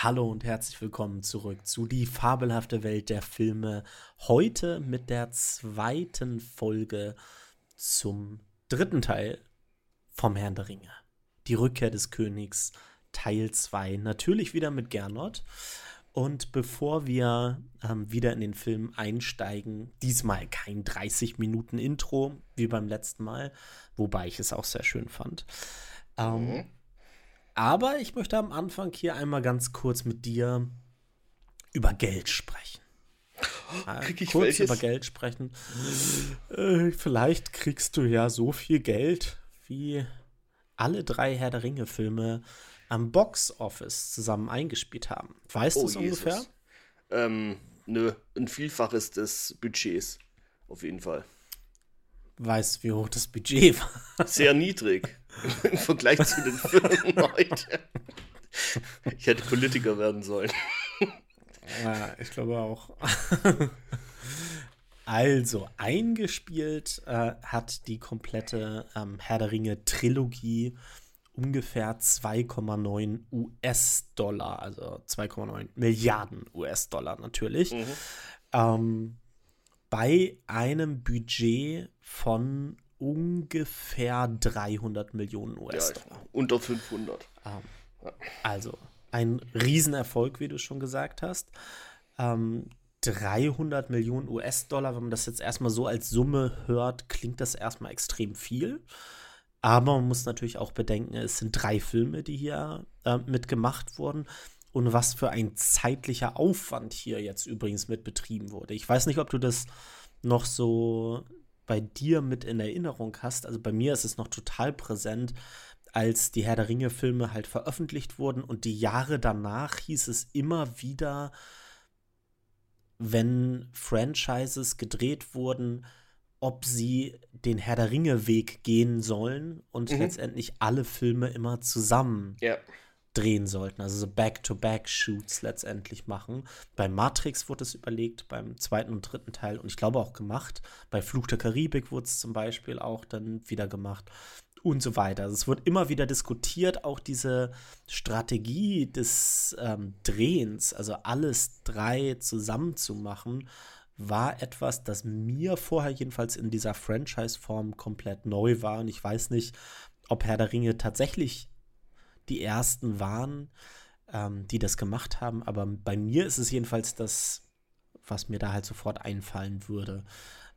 Hallo und herzlich willkommen zurück zu Die fabelhafte Welt der Filme. Heute mit der zweiten Folge zum dritten Teil vom Herrn der Ringe. Die Rückkehr des Königs, Teil 2. Natürlich wieder mit Gernot. Und bevor wir ähm, wieder in den Film einsteigen, diesmal kein 30 Minuten Intro wie beim letzten Mal, wobei ich es auch sehr schön fand. Ähm, mhm. Aber ich möchte am Anfang hier einmal ganz kurz mit dir über Geld sprechen. Ja, Krieg ich kurz welches? über Geld sprechen. Äh, vielleicht kriegst du ja so viel Geld, wie alle drei Herr der Ringe-Filme am Box Office zusammen eingespielt haben. Weißt du oh, es ungefähr? Ähm, nö, ein Vielfaches des Budgets. Auf jeden Fall. Weißt du, wie hoch das Budget war? Sehr niedrig. Im Vergleich zu den Filmen heute. Ich hätte Politiker werden sollen. Ja, ich glaube auch. Also, eingespielt äh, hat die komplette ähm, Herr der Ringe Trilogie ungefähr 2,9 US-Dollar, also 2,9 Milliarden US-Dollar natürlich. Mhm. Ähm, bei einem Budget von ungefähr 300 Millionen US-Dollar. Ja, unter 500. Ähm, also ein Riesenerfolg, wie du schon gesagt hast. Ähm, 300 Millionen US-Dollar, wenn man das jetzt erstmal so als Summe hört, klingt das erstmal extrem viel. Aber man muss natürlich auch bedenken, es sind drei Filme, die hier äh, mitgemacht wurden. Und was für ein zeitlicher Aufwand hier jetzt übrigens mit betrieben wurde. Ich weiß nicht, ob du das noch so bei dir mit in Erinnerung hast. Also bei mir ist es noch total präsent, als die Herr der Ringe-Filme halt veröffentlicht wurden und die Jahre danach hieß es immer wieder, wenn Franchises gedreht wurden, ob sie den Herr der Ringe-Weg gehen sollen und mhm. letztendlich alle Filme immer zusammen ja drehen sollten, also so Back-to-Back-Shoots letztendlich machen. Bei Matrix wurde es überlegt, beim zweiten und dritten Teil und ich glaube auch gemacht. Bei Fluch der Karibik wurde es zum Beispiel auch dann wieder gemacht und so weiter. Also es wird immer wieder diskutiert, auch diese Strategie des ähm, Drehens, also alles drei zusammen zu machen, war etwas, das mir vorher jedenfalls in dieser Franchise-Form komplett neu war. Und ich weiß nicht, ob Herr der Ringe tatsächlich die ersten waren, ähm, die das gemacht haben. Aber bei mir ist es jedenfalls das, was mir da halt sofort einfallen würde.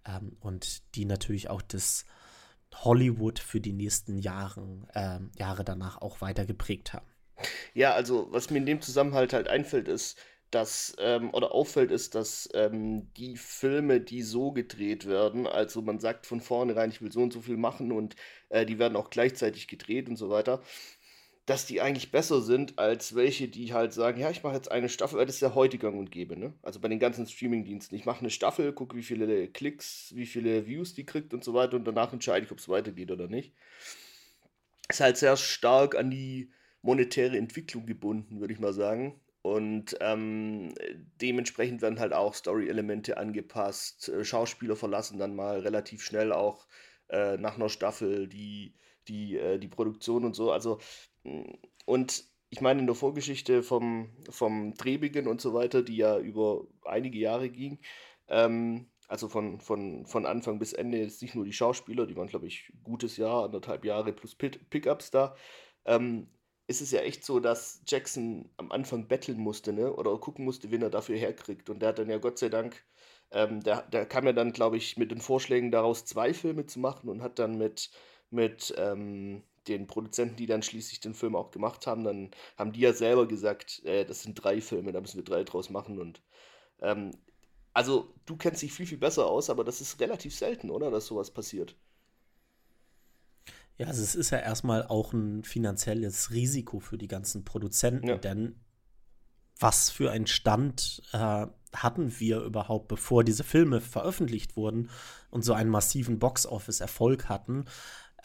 Ähm, und die natürlich auch das Hollywood für die nächsten Jahren, äh, Jahre danach auch weiter geprägt haben. Ja, also was mir in dem Zusammenhang halt einfällt, ist, dass, ähm, oder auffällt, ist, dass ähm, die Filme, die so gedreht werden, also man sagt von vornherein, ich will so und so viel machen und äh, die werden auch gleichzeitig gedreht und so weiter, dass die eigentlich besser sind als welche, die halt sagen, ja, ich mache jetzt eine Staffel, weil das ist ja heute gang und gäbe, ne? Also bei den ganzen Streaming-Diensten. Ich mache eine Staffel, gucke, wie viele Klicks, wie viele Views die kriegt und so weiter und danach entscheide ich, ob es weitergeht oder nicht. Ist halt sehr stark an die monetäre Entwicklung gebunden, würde ich mal sagen. Und ähm, dementsprechend werden halt auch Story-Elemente angepasst. Äh, Schauspieler verlassen dann mal relativ schnell auch äh, nach einer Staffel die, die, äh, die Produktion und so. Also und ich meine, in der Vorgeschichte vom, vom Drehbeginn und so weiter, die ja über einige Jahre ging, ähm, also von, von, von Anfang bis Ende, jetzt nicht nur die Schauspieler, die waren, glaube ich, gutes Jahr, anderthalb Jahre plus Pickups da, ähm, ist es ja echt so, dass Jackson am Anfang betteln musste, ne? Oder gucken musste, wen er dafür herkriegt. Und der hat dann ja Gott sei Dank, ähm, der, der kam ja dann, glaube ich, mit den Vorschlägen daraus, zwei Filme zu machen und hat dann mit, mit ähm, den Produzenten, die dann schließlich den Film auch gemacht haben, dann haben die ja selber gesagt, äh, das sind drei Filme, da müssen wir drei draus machen. Und ähm, also du kennst dich viel, viel besser aus, aber das ist relativ selten, oder? Dass sowas passiert. Ja, also es ist ja erstmal auch ein finanzielles Risiko für die ganzen Produzenten, ja. denn was für einen Stand äh, hatten wir überhaupt, bevor diese Filme veröffentlicht wurden und so einen massiven Box-Office-Erfolg hatten?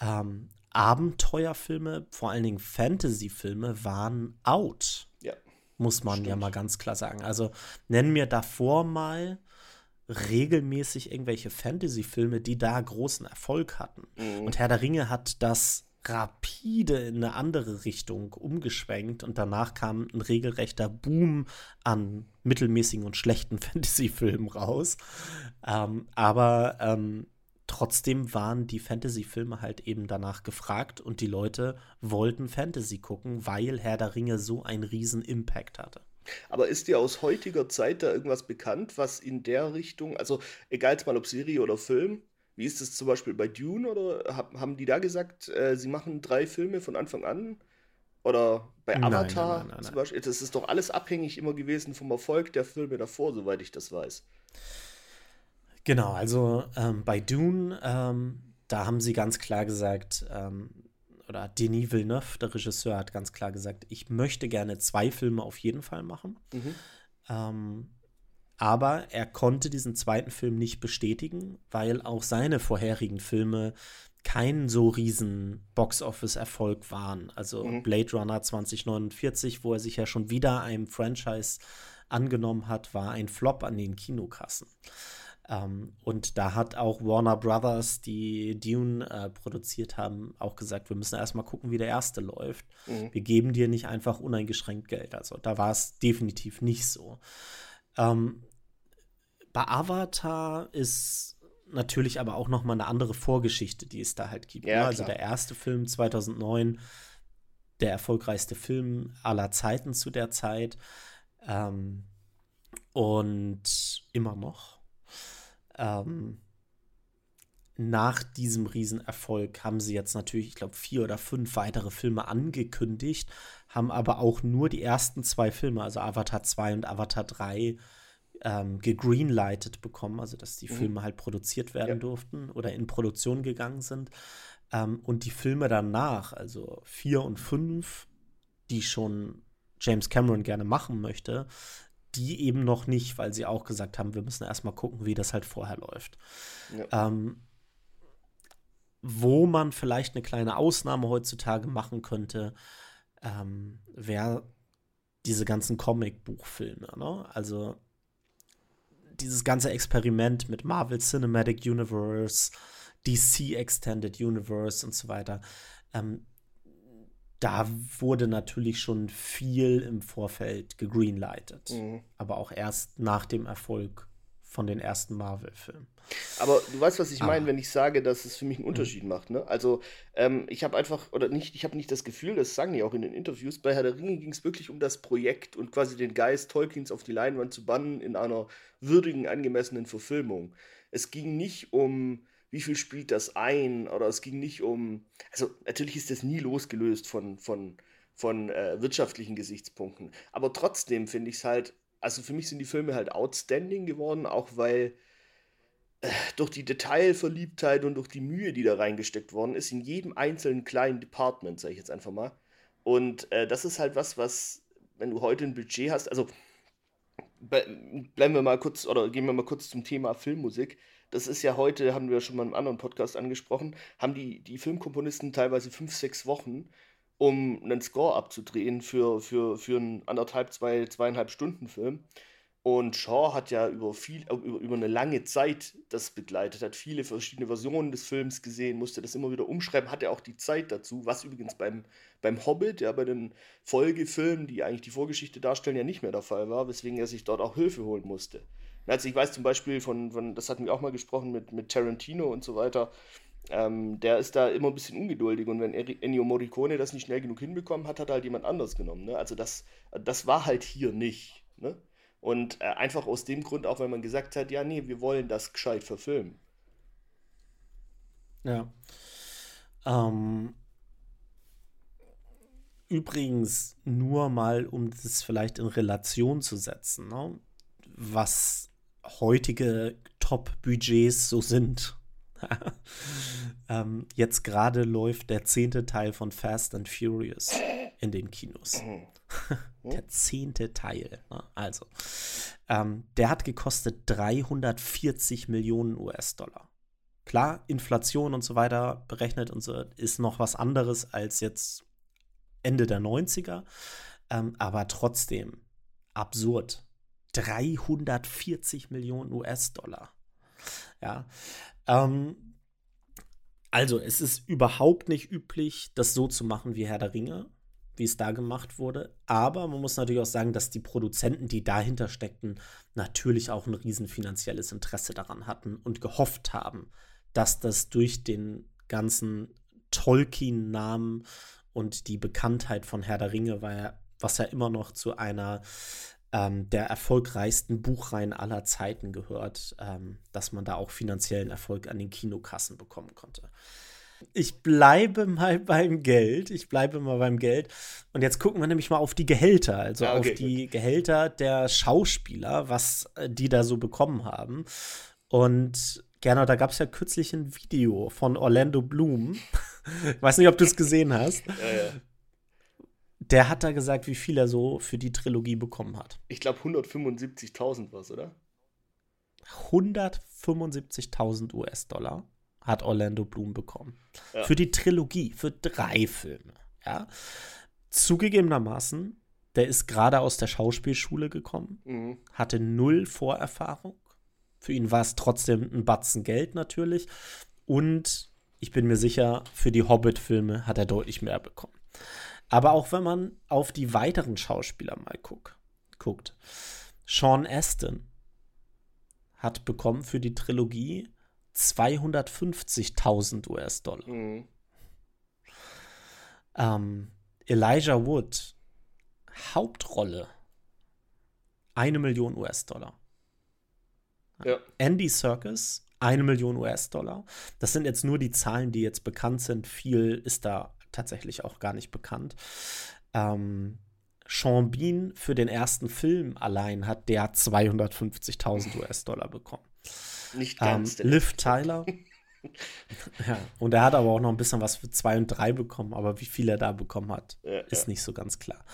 Ähm, Abenteuerfilme, vor allen Dingen Fantasy-Filme, waren out. Ja. Muss man Stimmt. ja mal ganz klar sagen. Also nennen mir davor mal regelmäßig irgendwelche Fantasy-Filme, die da großen Erfolg hatten. Mhm. Und Herr der Ringe hat das rapide in eine andere Richtung umgeschwenkt und danach kam ein regelrechter Boom an mittelmäßigen und schlechten Fantasy-Filmen raus. Ähm, aber ähm, trotzdem waren die Fantasy-Filme halt eben danach gefragt und die Leute wollten Fantasy gucken, weil Herr der Ringe so einen riesen Impact hatte. Aber ist dir aus heutiger Zeit da irgendwas bekannt, was in der Richtung, also egal jetzt mal ob Serie oder Film, wie ist es zum Beispiel bei Dune oder haben die da gesagt, äh, sie machen drei Filme von Anfang an? Oder bei Avatar nein, nein, nein, zum Beispiel? Das ist doch alles abhängig immer gewesen vom Erfolg der Filme davor, soweit ich das weiß. Genau, also ähm, bei Dune, ähm, da haben sie ganz klar gesagt, ähm, oder Denis Villeneuve, der Regisseur, hat ganz klar gesagt, ich möchte gerne zwei Filme auf jeden Fall machen. Mhm. Ähm, aber er konnte diesen zweiten Film nicht bestätigen, weil auch seine vorherigen Filme kein so riesen Box-Office-Erfolg waren. Also mhm. Blade Runner 2049, wo er sich ja schon wieder einem Franchise angenommen hat, war ein Flop an den Kinokassen. Ähm, und da hat auch Warner Brothers, die Dune äh, produziert haben, auch gesagt, wir müssen erstmal gucken, wie der erste läuft. Mhm. Wir geben dir nicht einfach uneingeschränkt Geld. Also da war es definitiv nicht so. Ähm, bei Avatar ist natürlich aber auch noch mal eine andere Vorgeschichte, die es da halt gibt. Ja, ne? also der erste Film 2009, der erfolgreichste Film aller Zeiten zu der Zeit ähm, und immer noch. Ähm, nach diesem Riesenerfolg haben sie jetzt natürlich, ich glaube, vier oder fünf weitere Filme angekündigt, haben aber auch nur die ersten zwei Filme, also Avatar 2 und Avatar 3, ähm, gegreenlightet bekommen, also dass die mhm. Filme halt produziert werden ja. durften oder in Produktion gegangen sind. Ähm, und die Filme danach, also vier und fünf, die schon James Cameron gerne machen möchte, die eben noch nicht, weil sie auch gesagt haben, wir müssen erstmal gucken, wie das halt vorher läuft. Ja. Ähm, wo man vielleicht eine kleine Ausnahme heutzutage machen könnte, ähm, wäre diese ganzen Comic-Buchfilme. Ne? Also dieses ganze Experiment mit Marvel Cinematic Universe, DC Extended Universe und so weiter, ähm, da wurde natürlich schon viel im Vorfeld gegreenlightet. Mhm. Aber auch erst nach dem Erfolg von den ersten Marvel-Filmen. Aber du weißt, was ich meine, wenn ich sage, dass es für mich einen mhm. Unterschied mhm. macht. Ne? Also ähm, ich habe einfach, oder nicht, ich habe nicht das Gefühl, das sagen die auch in den Interviews, bei Herr der Ringe ging es wirklich um das Projekt und quasi den Geist Tolkiens auf die Leinwand zu bannen in einer würdigen, angemessenen Verfilmung. Es ging nicht um, wie viel spielt das ein, oder es ging nicht um, also natürlich ist das nie losgelöst von, von, von äh, wirtschaftlichen Gesichtspunkten. Aber trotzdem finde ich es halt also für mich sind die Filme halt outstanding geworden, auch weil äh, durch die Detailverliebtheit und durch die Mühe, die da reingesteckt worden ist, in jedem einzelnen kleinen Department, sage ich jetzt einfach mal. Und äh, das ist halt was, was, wenn du heute ein Budget hast, also bleiben wir mal kurz oder gehen wir mal kurz zum Thema Filmmusik. Das ist ja heute, haben wir schon mal im anderen Podcast angesprochen, haben die, die Filmkomponisten teilweise fünf, sechs Wochen, um einen Score abzudrehen für, für, für einen anderthalb, zwei, zweieinhalb Stunden Film. Und Shaw hat ja über, viel, über, über eine lange Zeit das begleitet, hat viele verschiedene Versionen des Films gesehen, musste das immer wieder umschreiben, hatte auch die Zeit dazu, was übrigens beim, beim Hobbit, ja, bei den Folgefilmen, die eigentlich die Vorgeschichte darstellen, ja nicht mehr der Fall war, weswegen er sich dort auch Hilfe holen musste. Also ich weiß zum Beispiel von, von das hatten wir auch mal gesprochen mit, mit Tarantino und so weiter, ähm, der ist da immer ein bisschen ungeduldig und wenn Ennio Morricone das nicht schnell genug hinbekommen hat, hat halt jemand anders genommen. Ne? Also das, das war halt hier nicht. Ne? Und äh, einfach aus dem Grund auch, weil man gesagt hat, ja, nee, wir wollen das gescheit verfilmen. Ja. Ähm, übrigens, nur mal, um das vielleicht in Relation zu setzen, ne? was heutige Top-Budgets so sind. ähm, jetzt gerade läuft der zehnte Teil von Fast and Furious in den Kinos. Der zehnte Teil. Ne? Also, ähm, der hat gekostet 340 Millionen US-Dollar. Klar, Inflation und so weiter berechnet und so ist noch was anderes als jetzt Ende der 90er. Ähm, aber trotzdem absurd. 340 Millionen US-Dollar. Ja, ähm, Also, es ist überhaupt nicht üblich, das so zu machen wie Herr der Ringe, wie es da gemacht wurde. Aber man muss natürlich auch sagen, dass die Produzenten, die dahinter steckten, natürlich auch ein riesen finanzielles Interesse daran hatten und gehofft haben, dass das durch den ganzen Tolkien-Namen und die Bekanntheit von Herr der Ringe, war was ja immer noch zu einer ähm, der erfolgreichsten Buchreihen aller Zeiten gehört, ähm, dass man da auch finanziellen Erfolg an den Kinokassen bekommen konnte. Ich bleibe mal beim Geld. Ich bleibe mal beim Geld. Und jetzt gucken wir nämlich mal auf die Gehälter, also ah, okay. auf die Gehälter der Schauspieler, was äh, die da so bekommen haben. Und Gerne, da gab es ja kürzlich ein Video von Orlando Bloom. ich weiß nicht, ob du es gesehen hast. Ja, ja. Der hat da gesagt, wie viel er so für die Trilogie bekommen hat. Ich glaube 175.000 was, oder? 175.000 US-Dollar hat Orlando Bloom bekommen. Ja. Für die Trilogie, für drei Filme. Ja. Zugegebenermaßen, der ist gerade aus der Schauspielschule gekommen, mhm. hatte null Vorerfahrung. Für ihn war es trotzdem ein Batzen Geld natürlich. Und ich bin mir sicher, für die Hobbit-Filme hat er deutlich mehr bekommen. Aber auch wenn man auf die weiteren Schauspieler mal guck, guckt. Sean Astin hat bekommen für die Trilogie 250.000 US-Dollar. Mhm. Ähm, Elijah Wood, Hauptrolle, eine Million US-Dollar. Ja. Andy Serkis, eine Million US-Dollar. Das sind jetzt nur die Zahlen, die jetzt bekannt sind. Viel ist da tatsächlich auch gar nicht bekannt. Ähm, Sean Bean für den ersten Film allein hat der 250.000 US-Dollar bekommen. Nicht ganz. Ähm, Liv Tyler. ja, und er hat aber auch noch ein bisschen was für 2 und 3 bekommen, aber wie viel er da bekommen hat, ja, ist ja. nicht so ganz klar.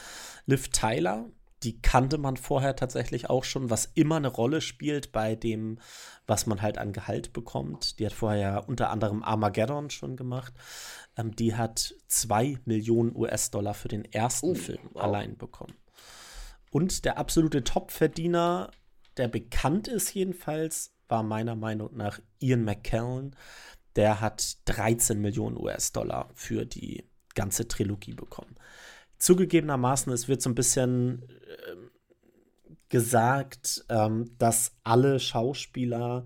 Liv Tyler, die kannte man vorher tatsächlich auch schon, was immer eine Rolle spielt bei dem, was man halt an Gehalt bekommt. Die hat vorher ja unter anderem Armageddon schon gemacht. Ähm, die hat 2 Millionen US-Dollar für den ersten uh, Film wow. allein bekommen. Und der absolute Top-Verdiener, der bekannt ist jedenfalls, war meiner Meinung nach Ian McKellen. Der hat 13 Millionen US-Dollar für die ganze Trilogie bekommen. Zugegebenermaßen, es wird so ein bisschen äh, gesagt, ähm, dass alle Schauspieler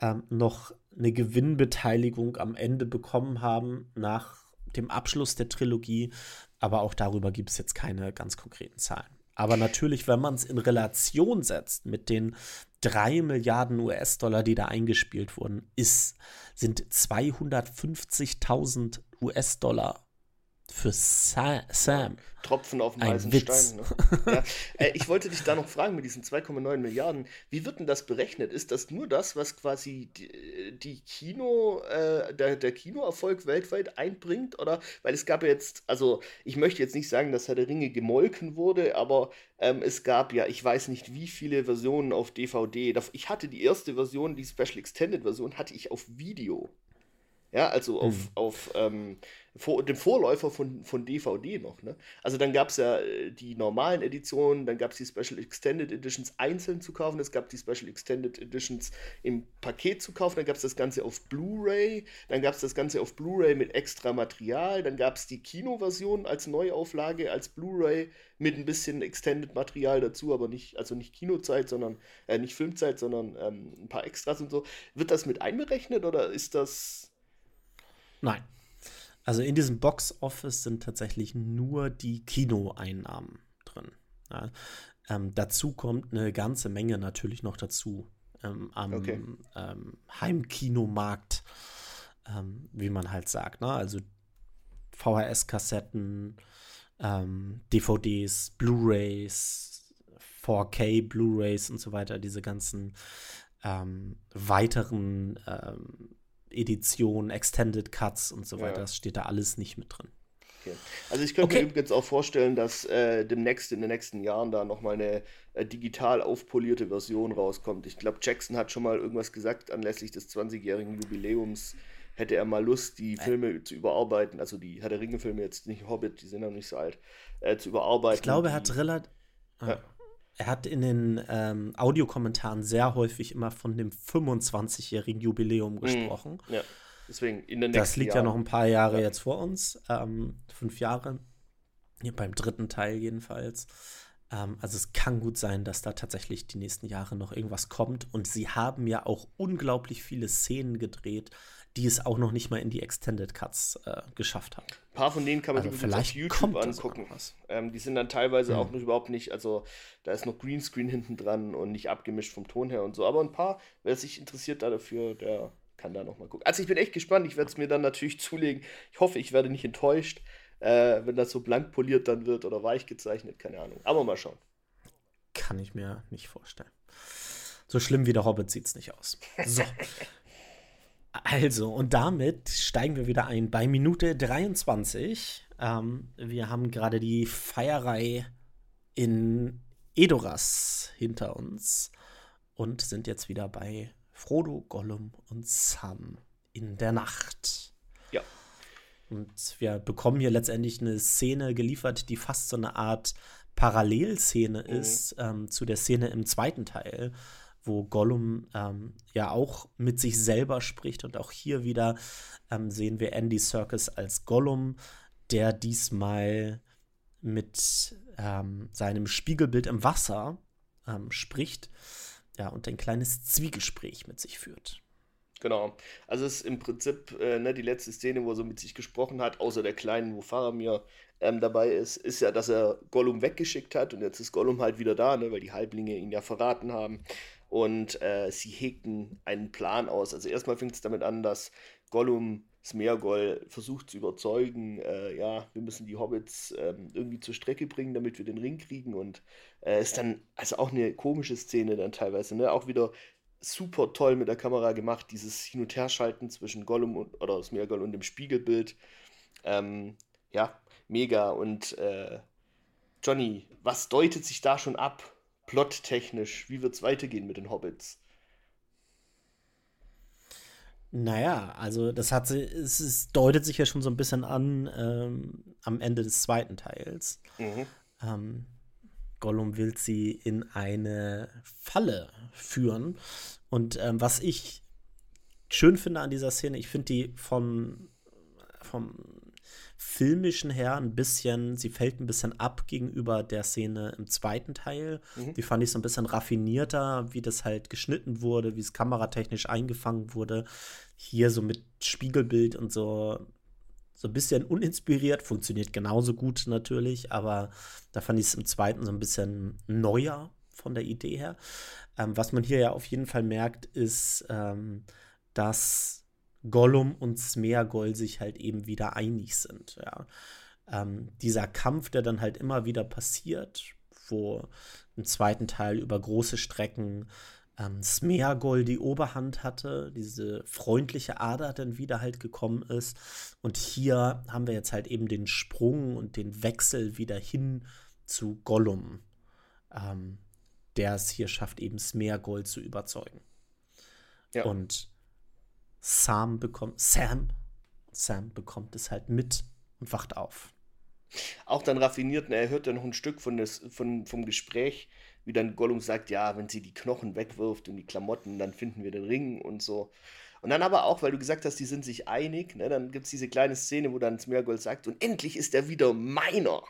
ähm, noch eine Gewinnbeteiligung am Ende bekommen haben nach dem Abschluss der Trilogie. Aber auch darüber gibt es jetzt keine ganz konkreten Zahlen. Aber natürlich, wenn man es in Relation setzt mit den drei Milliarden US-Dollar, die da eingespielt wurden, ist, sind 250.000 US-Dollar für Sa Sam. Tropfen auf dem heißen Stein. Ne? Ja. Äh, ich wollte dich da noch fragen mit diesen 2,9 Milliarden. Wie wird denn das berechnet? Ist das nur das, was quasi die, die Kino, äh, der, der Kinoerfolg weltweit einbringt? Oder weil es gab ja jetzt, also ich möchte jetzt nicht sagen, dass Herr der Ringe gemolken wurde, aber ähm, es gab ja, ich weiß nicht, wie viele Versionen auf DVD. Ich hatte die erste Version, die Special Extended Version, hatte ich auf Video. Ja, also auf, mhm. auf ähm, vor, dem Vorläufer von, von DVD noch. Ne? Also dann gab es ja äh, die normalen Editionen, dann gab es die Special Extended Editions einzeln zu kaufen, es gab die Special Extended Editions im Paket zu kaufen, dann gab es das Ganze auf Blu-ray, dann gab es das Ganze auf Blu-ray mit extra Material, dann gab es die Kinoversion als Neuauflage, als Blu-ray mit ein bisschen Extended Material dazu, aber nicht, also nicht Kinozeit, sondern äh, nicht Filmzeit, sondern ähm, ein paar Extras und so. Wird das mit einberechnet oder ist das Nein. Also in diesem Box Office sind tatsächlich nur die Kinoeinnahmen drin. Ja. Ähm, dazu kommt eine ganze Menge natürlich noch dazu ähm, am okay. ähm, Heimkinomarkt, ähm, wie man halt sagt. Ne? Also VHS-Kassetten, DVDs, ähm, Blu-rays, 4K Blu-rays und so weiter, diese ganzen ähm, weiteren Edition, Extended Cuts und so weiter. Ja. Das steht da alles nicht mit drin. Okay. Also ich könnte okay. mir übrigens auch vorstellen, dass äh, demnächst in den nächsten Jahren da nochmal eine äh, digital aufpolierte Version rauskommt. Ich glaube, Jackson hat schon mal irgendwas gesagt anlässlich des 20-jährigen Jubiläums. Hätte er mal Lust, die Filme äh. zu überarbeiten, also die Herr der Ringe-Filme jetzt nicht Hobbit, die sind noch nicht so alt, äh, zu überarbeiten. Ich glaube, er hat relativ. Ja er hat in den ähm, Audiokommentaren sehr häufig immer von dem 25-jährigen Jubiläum mhm. gesprochen. Ja. Deswegen in den nächsten Das liegt Jahren. ja noch ein paar Jahre ja. jetzt vor uns. Ähm, fünf Jahre. Hier beim dritten Teil jedenfalls. Ähm, also es kann gut sein, dass da tatsächlich die nächsten Jahre noch irgendwas kommt. Und sie haben ja auch unglaublich viele Szenen gedreht, die es auch noch nicht mal in die Extended Cuts äh, geschafft haben. Ein paar von denen kann man also sich vielleicht auf YouTube angucken. Ähm, die sind dann teilweise mhm. auch noch überhaupt nicht, also da ist noch Greenscreen hinten dran und nicht abgemischt vom Ton her und so. Aber ein paar, wer sich interessiert da dafür, der kann da noch mal gucken. Also ich bin echt gespannt. Ich werde es mir dann natürlich zulegen. Ich hoffe, ich werde nicht enttäuscht, äh, wenn das so blank poliert dann wird oder weich gezeichnet. Keine Ahnung. Aber mal schauen. Kann ich mir nicht vorstellen. So schlimm wie der Hobbit sieht es nicht aus. So. Also, und damit steigen wir wieder ein bei Minute 23. Ähm, wir haben gerade die Feierei in Edoras hinter uns und sind jetzt wieder bei Frodo, Gollum und Sam in der Nacht. Ja. Und wir bekommen hier letztendlich eine Szene geliefert, die fast so eine Art Parallelszene mhm. ist ähm, zu der Szene im zweiten Teil, wo Gollum ähm, ja auch mit sich selber spricht. Und auch hier wieder ähm, sehen wir Andy Serkis als Gollum, der diesmal mit ähm, seinem Spiegelbild im Wasser ähm, spricht ja, und ein kleines Zwiegespräch mit sich führt. Genau. Also es ist im Prinzip äh, ne, die letzte Szene, wo er so mit sich gesprochen hat, außer der kleinen, wo Faramir ähm, dabei ist, ist ja, dass er Gollum weggeschickt hat und jetzt ist Gollum halt wieder da, ne, weil die Halblinge ihn ja verraten haben und äh, sie hegten einen Plan aus. Also erstmal fängt es damit an, dass Gollum Smeargol versucht zu überzeugen, äh, ja, wir müssen die Hobbits ähm, irgendwie zur Strecke bringen, damit wir den Ring kriegen und äh, ist dann also auch eine komische Szene dann teilweise, ne? Auch wieder super toll mit der Kamera gemacht, dieses Hin- und Herschalten zwischen Gollum und, oder Smeargol und dem Spiegelbild. Ähm, ja, mega. Und äh, Johnny, was deutet sich da schon ab? Plottechnisch? Wie wird es weitergehen mit den Hobbits? Naja, also das hat es, es deutet sich ja schon so ein bisschen an ähm, am Ende des zweiten Teils. Mhm. Ähm, Gollum will sie in eine Falle führen. Und ähm, was ich schön finde an dieser Szene, ich finde die vom, vom filmischen her ein bisschen, sie fällt ein bisschen ab gegenüber der Szene im zweiten Teil. Mhm. Die fand ich so ein bisschen raffinierter, wie das halt geschnitten wurde, wie es kameratechnisch eingefangen wurde. Hier so mit Spiegelbild und so so ein bisschen uninspiriert, funktioniert genauso gut natürlich, aber da fand ich es im zweiten so ein bisschen neuer von der Idee her. Ähm, was man hier ja auf jeden Fall merkt, ist, ähm, dass Gollum und Smeagol sich halt eben wieder einig sind. Ja. Ähm, dieser Kampf, der dann halt immer wieder passiert, wo im zweiten Teil über große Strecken ähm, Smeagol die Oberhand hatte, diese freundliche Ader dann wieder halt gekommen ist. Und hier haben wir jetzt halt eben den Sprung und den Wechsel wieder hin zu Gollum, ähm, der es hier schafft, eben Smeagol zu überzeugen. Ja. Und Sam bekommt, Sam, Sam bekommt es halt mit und wacht auf. Auch dann raffiniert, er hört ja noch ein Stück von des, von, vom Gespräch, wie dann Gollum sagt, ja, wenn sie die Knochen wegwirft und die Klamotten, dann finden wir den Ring und so. Und dann aber auch, weil du gesagt hast, die sind sich einig, ne, dann gibt es diese kleine Szene, wo dann Smeargol sagt, und endlich ist er wieder meiner.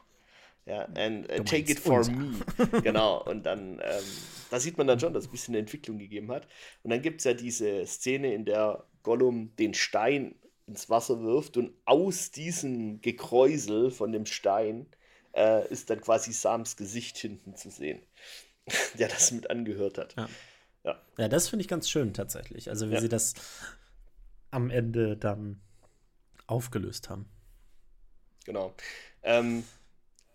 Ja, and uh, take it for me. genau, und dann, ähm, da sieht man dann schon, dass es ein bisschen eine Entwicklung gegeben hat. Und dann gibt es ja diese Szene, in der Gollum den Stein ins Wasser wirft und aus diesem Gekräusel von dem Stein äh, ist dann quasi Sams Gesicht hinten zu sehen, der das mit angehört hat. Ja, ja. ja das finde ich ganz schön tatsächlich. Also wie ja. sie das am Ende dann aufgelöst haben. Genau. Ähm,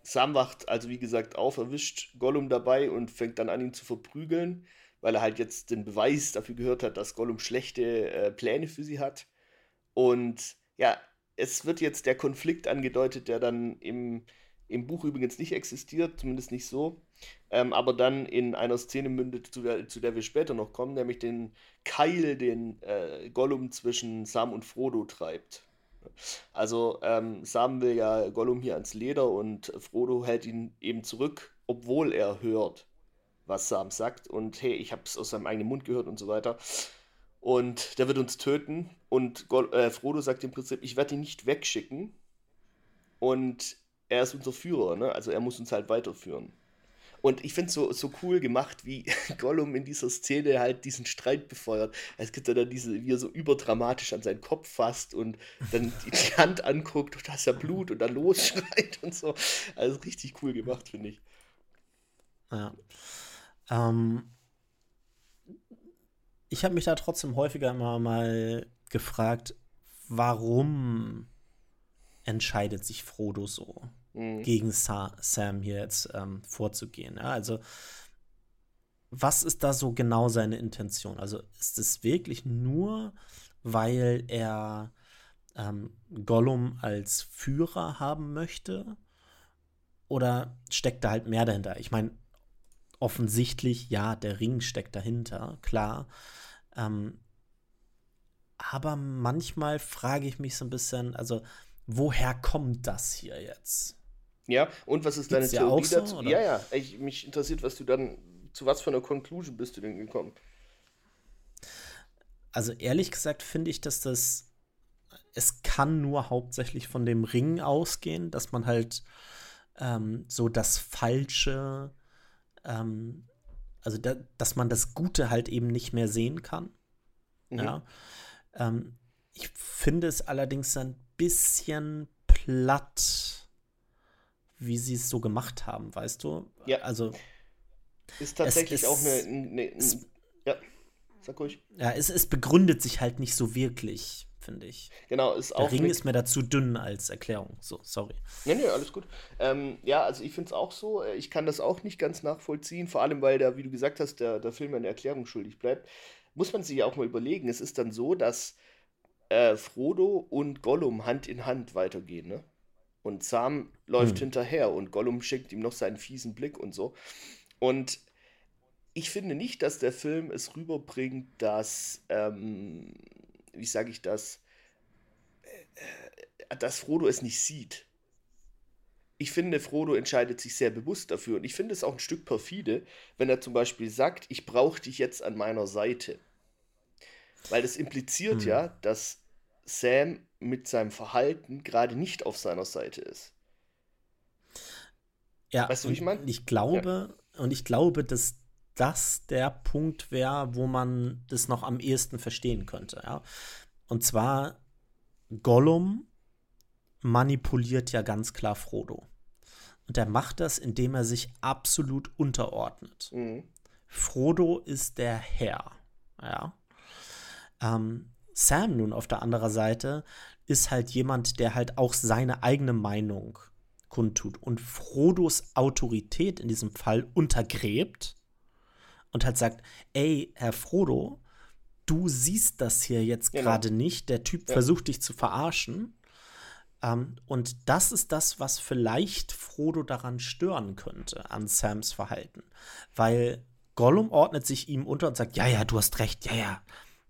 Sam wacht also wie gesagt auf, erwischt Gollum dabei und fängt dann an, ihn zu verprügeln weil er halt jetzt den Beweis dafür gehört hat, dass Gollum schlechte äh, Pläne für sie hat. Und ja, es wird jetzt der Konflikt angedeutet, der dann im, im Buch übrigens nicht existiert, zumindest nicht so, ähm, aber dann in einer Szene mündet, zu der, zu der wir später noch kommen, nämlich den Keil, den äh, Gollum zwischen Sam und Frodo treibt. Also ähm, Sam will ja Gollum hier ans Leder und Frodo hält ihn eben zurück, obwohl er hört was Sam sagt und hey, ich habe es aus seinem eigenen Mund gehört und so weiter. und der wird uns töten. Und äh, Frodo sagt im Prinzip, ich werde ihn nicht wegschicken. Und er ist unser Führer, ne? also er muss uns halt weiterführen. Und ich finde es so, so cool gemacht, wie Gollum in dieser Szene halt diesen Streit befeuert. Es gibt ja dann diese, wie er so überdramatisch an seinen Kopf fasst und dann die Hand anguckt und da ist ja Blut und dann losschreit und so. Also richtig cool gemacht, finde ich. Ja. Ähm, ich habe mich da trotzdem häufiger immer mal gefragt, warum entscheidet sich Frodo so, mhm. gegen Sa Sam hier jetzt ähm, vorzugehen. Ja, also, was ist da so genau seine Intention? Also, ist es wirklich nur, weil er ähm, Gollum als Führer haben möchte? Oder steckt da halt mehr dahinter? Ich meine, offensichtlich, ja, der Ring steckt dahinter, klar. Ähm, aber manchmal frage ich mich so ein bisschen, also woher kommt das hier jetzt? Ja, und was ist Gibt's deine Theorie so, dazu? Oder? Ja, ja, ich, mich interessiert, was du dann, zu was für einer Conclusion bist du denn gekommen? Also ehrlich gesagt finde ich, dass das, es kann nur hauptsächlich von dem Ring ausgehen, dass man halt ähm, so das Falsche ähm, also da, dass man das Gute halt eben nicht mehr sehen kann. Mhm. Ja. Ähm, ich finde es allerdings ein bisschen platt, wie sie es so gemacht haben, weißt du? Ja. Also ist tatsächlich es, auch eine, eine, eine, ja, sag ruhig. Ja, es, es begründet sich halt nicht so wirklich finde ich. Genau, ist auch. Der Ring ist mir dazu dünn als Erklärung. So, sorry. Nee, nee, alles gut. Ähm, ja, also ich finde es auch so. Ich kann das auch nicht ganz nachvollziehen, vor allem weil der, wie du gesagt hast, der, der Film eine Erklärung schuldig bleibt. Muss man sich ja auch mal überlegen. Es ist dann so, dass äh, Frodo und Gollum Hand in Hand weitergehen, ne? Und Sam läuft hm. hinterher und Gollum schickt ihm noch seinen fiesen Blick und so. Und ich finde nicht, dass der Film es rüberbringt, dass ähm, wie sage ich das, äh, dass Frodo es nicht sieht. Ich finde, Frodo entscheidet sich sehr bewusst dafür und ich finde es auch ein Stück perfide, wenn er zum Beispiel sagt, ich brauche dich jetzt an meiner Seite. Weil das impliziert hm. ja, dass Sam mit seinem Verhalten gerade nicht auf seiner Seite ist. Ja, weißt du, wie ich meine? Ich glaube, ja. und ich glaube, dass das der Punkt wäre, wo man das noch am ehesten verstehen könnte. Ja? Und zwar, Gollum manipuliert ja ganz klar Frodo. Und er macht das, indem er sich absolut unterordnet. Mhm. Frodo ist der Herr. Ja. Ähm, Sam nun auf der anderen Seite ist halt jemand, der halt auch seine eigene Meinung kundtut und Frodos Autorität in diesem Fall untergräbt und halt sagt, ey, Herr Frodo, du siehst das hier jetzt genau. gerade nicht, der Typ ja. versucht dich zu verarschen. Ähm, und das ist das, was vielleicht Frodo daran stören könnte, an Sams Verhalten. Weil Gollum ordnet sich ihm unter und sagt, ja, ja, du hast recht, ja, ja.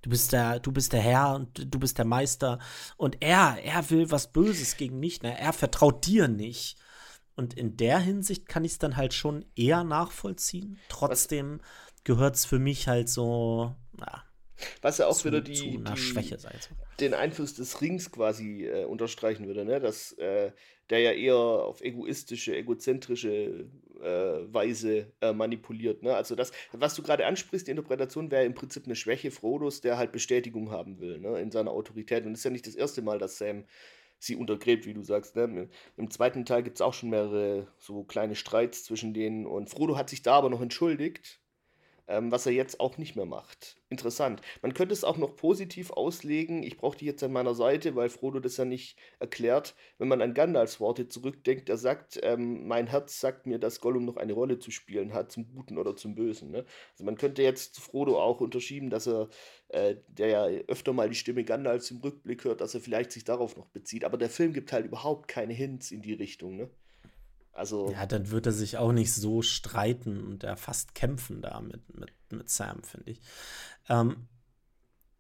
Du bist der, du bist der Herr und du bist der Meister. Und er, er will was Böses gegen mich. Ne? Er vertraut dir nicht. Und in der Hinsicht kann ich es dann halt schon eher nachvollziehen. Trotzdem was? Gehört es für mich halt so, na, was ja auch zu, wieder die, die Schwäche sei. den Einfluss des Rings quasi äh, unterstreichen würde, ne? dass äh, der ja eher auf egoistische, egozentrische äh, Weise äh, manipuliert. Ne? Also das, was du gerade ansprichst, die Interpretation wäre im Prinzip eine Schwäche Frodos, der halt Bestätigung haben will ne? in seiner Autorität. Und es ist ja nicht das erste Mal, dass Sam sie untergräbt, wie du sagst. Ne? Im zweiten Teil gibt es auch schon mehrere so kleine Streits zwischen denen und Frodo hat sich da aber noch entschuldigt ähm, was er jetzt auch nicht mehr macht. Interessant. Man könnte es auch noch positiv auslegen. Ich brauche die jetzt an meiner Seite, weil Frodo das ja nicht erklärt. Wenn man an Gandalfs Worte zurückdenkt, er sagt, ähm, mein Herz sagt mir, dass Gollum noch eine Rolle zu spielen hat, zum Guten oder zum Bösen. Ne? Also man könnte jetzt Frodo auch unterschieben, dass er, äh, der ja öfter mal die Stimme Gandalfs im Rückblick hört, dass er vielleicht sich darauf noch bezieht. Aber der Film gibt halt überhaupt keine Hints in die Richtung. Ne? Also. Ja, dann wird er sich auch nicht so streiten und er fast kämpfen da mit, mit, mit Sam, finde ich. Ähm,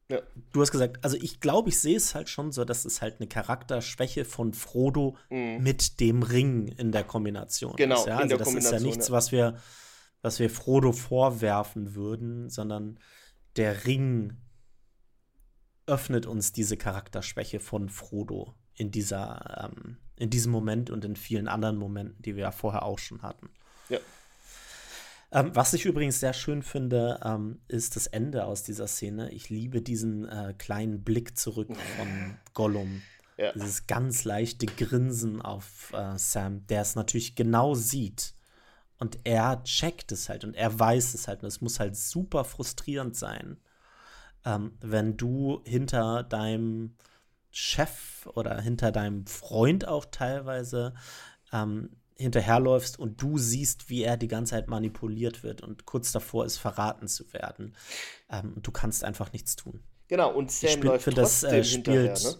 ja. Du hast gesagt, also ich glaube, ich sehe es halt schon so, dass es halt eine Charakterschwäche von Frodo mhm. mit dem Ring in der Kombination genau, ist. Ja? Also das ist ja nichts, was wir, was wir Frodo vorwerfen würden, sondern der Ring öffnet uns diese Charakterschwäche von Frodo in dieser, ähm, in diesem Moment und in vielen anderen Momenten, die wir ja vorher auch schon hatten. Ja. Ähm, was ich übrigens sehr schön finde, ähm, ist das Ende aus dieser Szene. Ich liebe diesen äh, kleinen Blick zurück von Gollum. Ja. Dieses ganz leichte Grinsen auf äh, Sam, der es natürlich genau sieht. Und er checkt es halt und er weiß es halt. Und es muss halt super frustrierend sein, ähm, wenn du hinter deinem Chef oder hinter deinem Freund auch teilweise ähm, hinterherläufst und du siehst, wie er die ganze Zeit manipuliert wird und kurz davor ist, verraten zu werden. Ähm, du kannst einfach nichts tun. Genau, und Sam Spiel, läuft trotzdem das, äh, spielt, ne?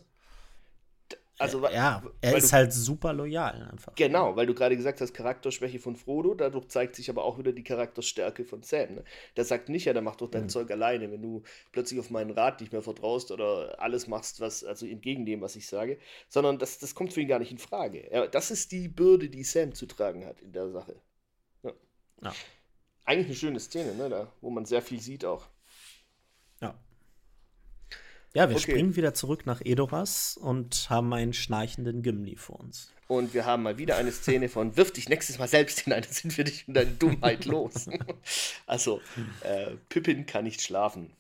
Also, ja, er ist du, halt super loyal einfach. Genau, weil du gerade gesagt hast, Charakterschwäche von Frodo, dadurch zeigt sich aber auch wieder die Charakterstärke von Sam. Ne? Der sagt nicht, ja, der macht doch dein mhm. Zeug alleine, wenn du plötzlich auf meinen Rat nicht mehr vertraust oder alles machst, was, also entgegen dem, was ich sage, sondern das, das kommt für ihn gar nicht in Frage. Ja, das ist die Bürde, die Sam zu tragen hat in der Sache. Ja. ja. Eigentlich eine schöne Szene, ne, da, wo man sehr viel sieht auch. Ja. Wir okay. springen wieder zurück nach Edoras und haben einen schnarchenden Gimli vor uns. Und wir haben mal wieder eine Szene von Wirf dich nächstes Mal selbst hinein, dann sind wir dich und deine Dummheit los. also, äh, Pippin kann nicht schlafen.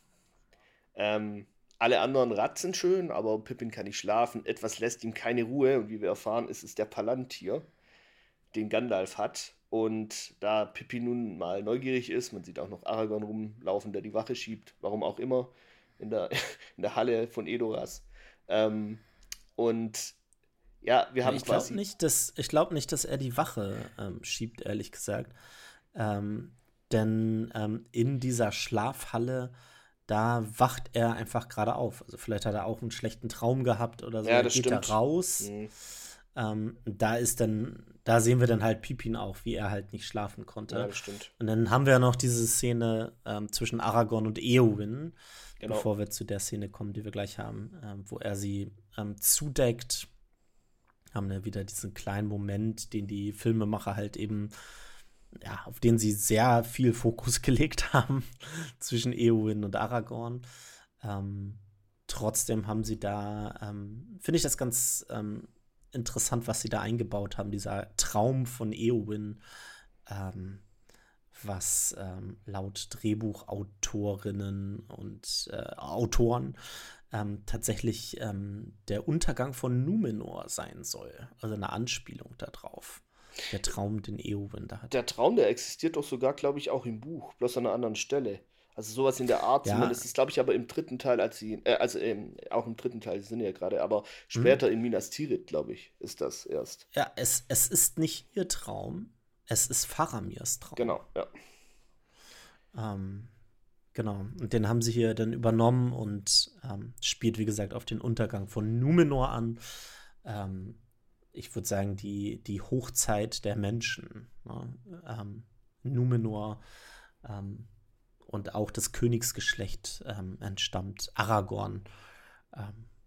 Ähm, alle anderen Ratzen schön, aber Pippin kann nicht schlafen. Etwas lässt ihm keine Ruhe und wie wir erfahren, ist es der Palantir, den Gandalf hat. Und da Pippin nun mal neugierig ist, man sieht auch noch Aragorn rumlaufen, der die Wache schiebt, warum auch immer, in der, in der Halle von Edoras. Ähm, und ja, wir haben ich quasi. Nicht, dass, ich glaube nicht, dass er die Wache ähm, schiebt, ehrlich gesagt. Ähm, denn ähm, in dieser Schlafhalle, da wacht er einfach gerade auf. Also vielleicht hat er auch einen schlechten Traum gehabt oder so. Ja, das geht stimmt. er raus. Mhm. Ähm, da ist dann, da sehen wir dann halt Pipin auch, wie er halt nicht schlafen konnte. Ja, das stimmt. Und dann haben wir noch diese Szene ähm, zwischen Aragorn und Eowyn, genau. bevor wir zu der Szene kommen, die wir gleich haben, ähm, wo er sie ähm, zudeckt. Haben wir wieder diesen kleinen Moment, den die Filmemacher halt eben, ja, auf den sie sehr viel Fokus gelegt haben zwischen Eowyn und Aragorn. Ähm, trotzdem haben sie da, ähm, finde ich das ganz ähm, interessant, was sie da eingebaut haben, dieser Traum von Eowyn. Ähm, was ähm, laut Drehbuchautorinnen und äh, Autoren ähm, tatsächlich ähm, der Untergang von Numenor sein soll. Also eine Anspielung darauf. Der Traum, den Eowyn da hat. Der Traum, der existiert doch sogar, glaube ich, auch im Buch, bloß an einer anderen Stelle. Also sowas in der Art ja. zumindest. ist, glaube ich, aber im dritten Teil, als sie, äh, also ähm, auch im dritten Teil, sie sind ja gerade, aber später mhm. in Minas Tirith, glaube ich, ist das erst. Ja, es, es ist nicht ihr Traum, es ist Faramirs Traum. Genau, ja. Ähm, genau. Und den haben sie hier dann übernommen und ähm, spielt, wie gesagt, auf den Untergang von Numenor an. Ähm, ich würde sagen, die, die Hochzeit der Menschen. Ne? Ähm, Numenor ähm, und auch das Königsgeschlecht ähm, entstammt, Aragorn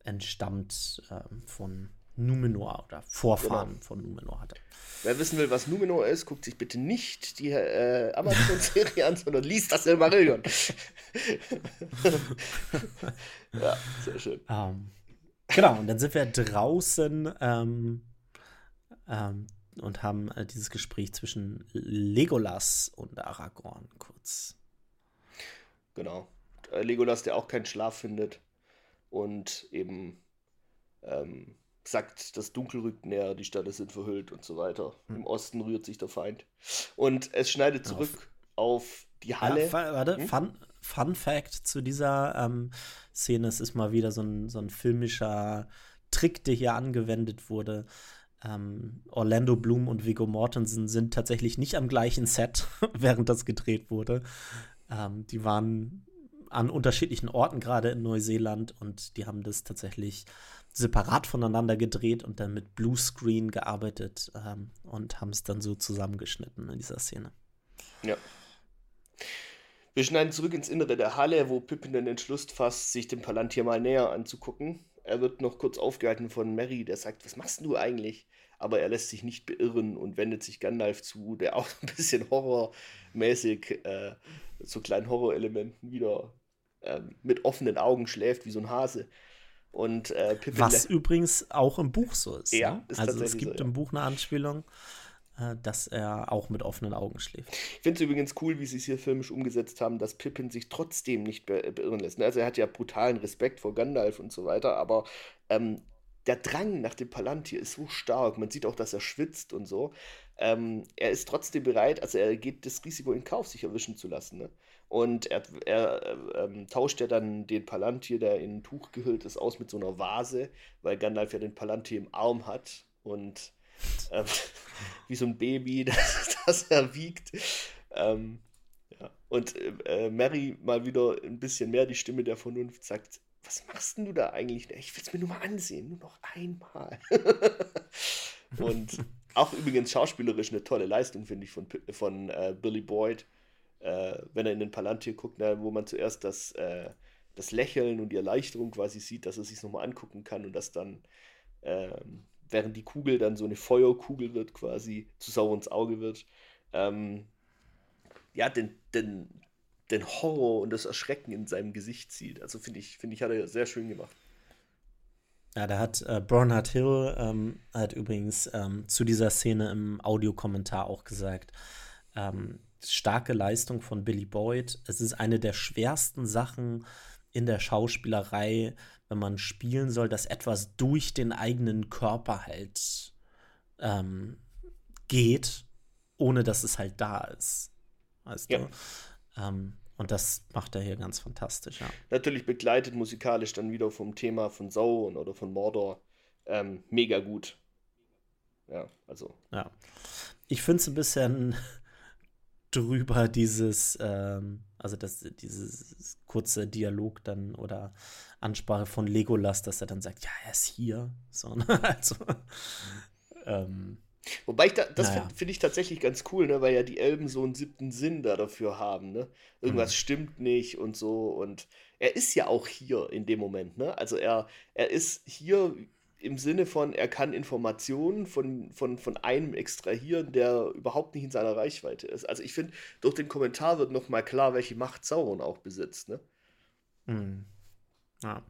entstammt von Numenor oder Vorfahren genau. von Numenor hatte. Wer wissen will, was Numenor ist, guckt sich bitte nicht die äh, Amazon-Serie an, sondern liest das Silmarillion. ja, sehr schön. Um, ähm, genau, und dann sind wir draußen ähm, ähm, und haben äh, dieses Gespräch zwischen Legolas und Aragorn kurz. Genau. Äh, Legolas, der auch keinen Schlaf findet und eben ähm, sagt, das Dunkel rückt näher, die Städte sind verhüllt und so weiter. Hm. Im Osten rührt sich der Feind. Und es schneidet zurück auf, auf die Halle. Ja, warte, hm? Fun, Fun Fact zu dieser ähm, Szene: Es ist mal wieder so ein, so ein filmischer Trick, der hier angewendet wurde. Ähm, Orlando Bloom und Viggo Mortensen sind tatsächlich nicht am gleichen Set, während das gedreht wurde. Ähm, die waren an unterschiedlichen Orten gerade in Neuseeland und die haben das tatsächlich separat voneinander gedreht und dann mit Bluescreen gearbeitet ähm, und haben es dann so zusammengeschnitten in dieser Szene. Ja. Wir schneiden zurück ins Innere der Halle, wo Pippin den Entschluss fasst, sich den Palantir mal näher anzugucken. Er wird noch kurz aufgehalten von Mary, der sagt, was machst du eigentlich? Aber er lässt sich nicht beirren und wendet sich Gandalf zu, der auch ein bisschen horrormäßig äh, so kleinen Horrorelementen wieder ähm, mit offenen Augen schläft, wie so ein Hase. Und äh, Pippin Was übrigens auch im Buch so ist. Ja, ne? ist also es gibt so, ja. im Buch eine Anspielung, äh, dass er auch mit offenen Augen schläft. Ich finde es übrigens cool, wie sie es hier filmisch umgesetzt haben, dass Pippin sich trotzdem nicht be beirren lässt. Ne? Also er hat ja brutalen Respekt vor Gandalf und so weiter, aber ähm, der Drang nach dem Palantir ist so stark. Man sieht auch, dass er schwitzt und so. Ähm, er ist trotzdem bereit, also er geht das Risiko in Kauf, sich erwischen zu lassen. Ne? Und er, er äh, ähm, tauscht ja dann den Palantir, der in ein Tuch gehüllt ist, aus mit so einer Vase, weil Gandalf ja den Palantir im Arm hat und äh, wie so ein Baby, das, das er wiegt. Ähm, ja. Und äh, Mary mal wieder ein bisschen mehr die Stimme der Vernunft sagt, was machst denn du da eigentlich? Ich will es mir nur mal ansehen, nur noch einmal. und auch übrigens schauspielerisch eine tolle Leistung, finde ich, von, von äh, Billy Boyd äh, wenn er in den Palantir guckt, na, wo man zuerst das, äh, das Lächeln und die Erleichterung quasi sieht, dass er sich nochmal angucken kann und das dann, äh, während die Kugel dann so eine Feuerkugel wird, quasi zu Saurons Auge wird, ähm, ja, den, den, den Horror und das Erschrecken in seinem Gesicht sieht. Also finde ich, finde ich, hat er sehr schön gemacht. Ja, da hat äh, Bernhard Hill ähm, hat übrigens ähm, zu dieser Szene im Audiokommentar auch gesagt, ähm, starke Leistung von Billy Boyd. Es ist eine der schwersten Sachen in der Schauspielerei, wenn man spielen soll, dass etwas durch den eigenen Körper halt ähm, geht, ohne dass es halt da ist. Weißt ja. du? Ähm, und das macht er hier ganz fantastisch, ja. Natürlich begleitet musikalisch dann wieder vom Thema von Sauron oder von Mordor ähm, mega gut. Ja, also. Ja. Ich finde es ein bisschen drüber, dieses, ähm, also das, dieses kurze Dialog dann oder Ansprache von Legolas, dass er dann sagt, ja, er ist hier. So, ne? also, ähm, Wobei ich da, das naja. finde find ich tatsächlich ganz cool, ne, weil ja die Elben so einen siebten Sinn da dafür haben, ne? Irgendwas mhm. stimmt nicht und so und er ist ja auch hier in dem Moment, ne? Also er, er ist hier im Sinne von, er kann Informationen von, von, von einem extrahieren, der überhaupt nicht in seiner Reichweite ist. Also ich finde, durch den Kommentar wird nochmal klar, welche Macht Sauron auch besitzt. Ne? Mhm. Ja.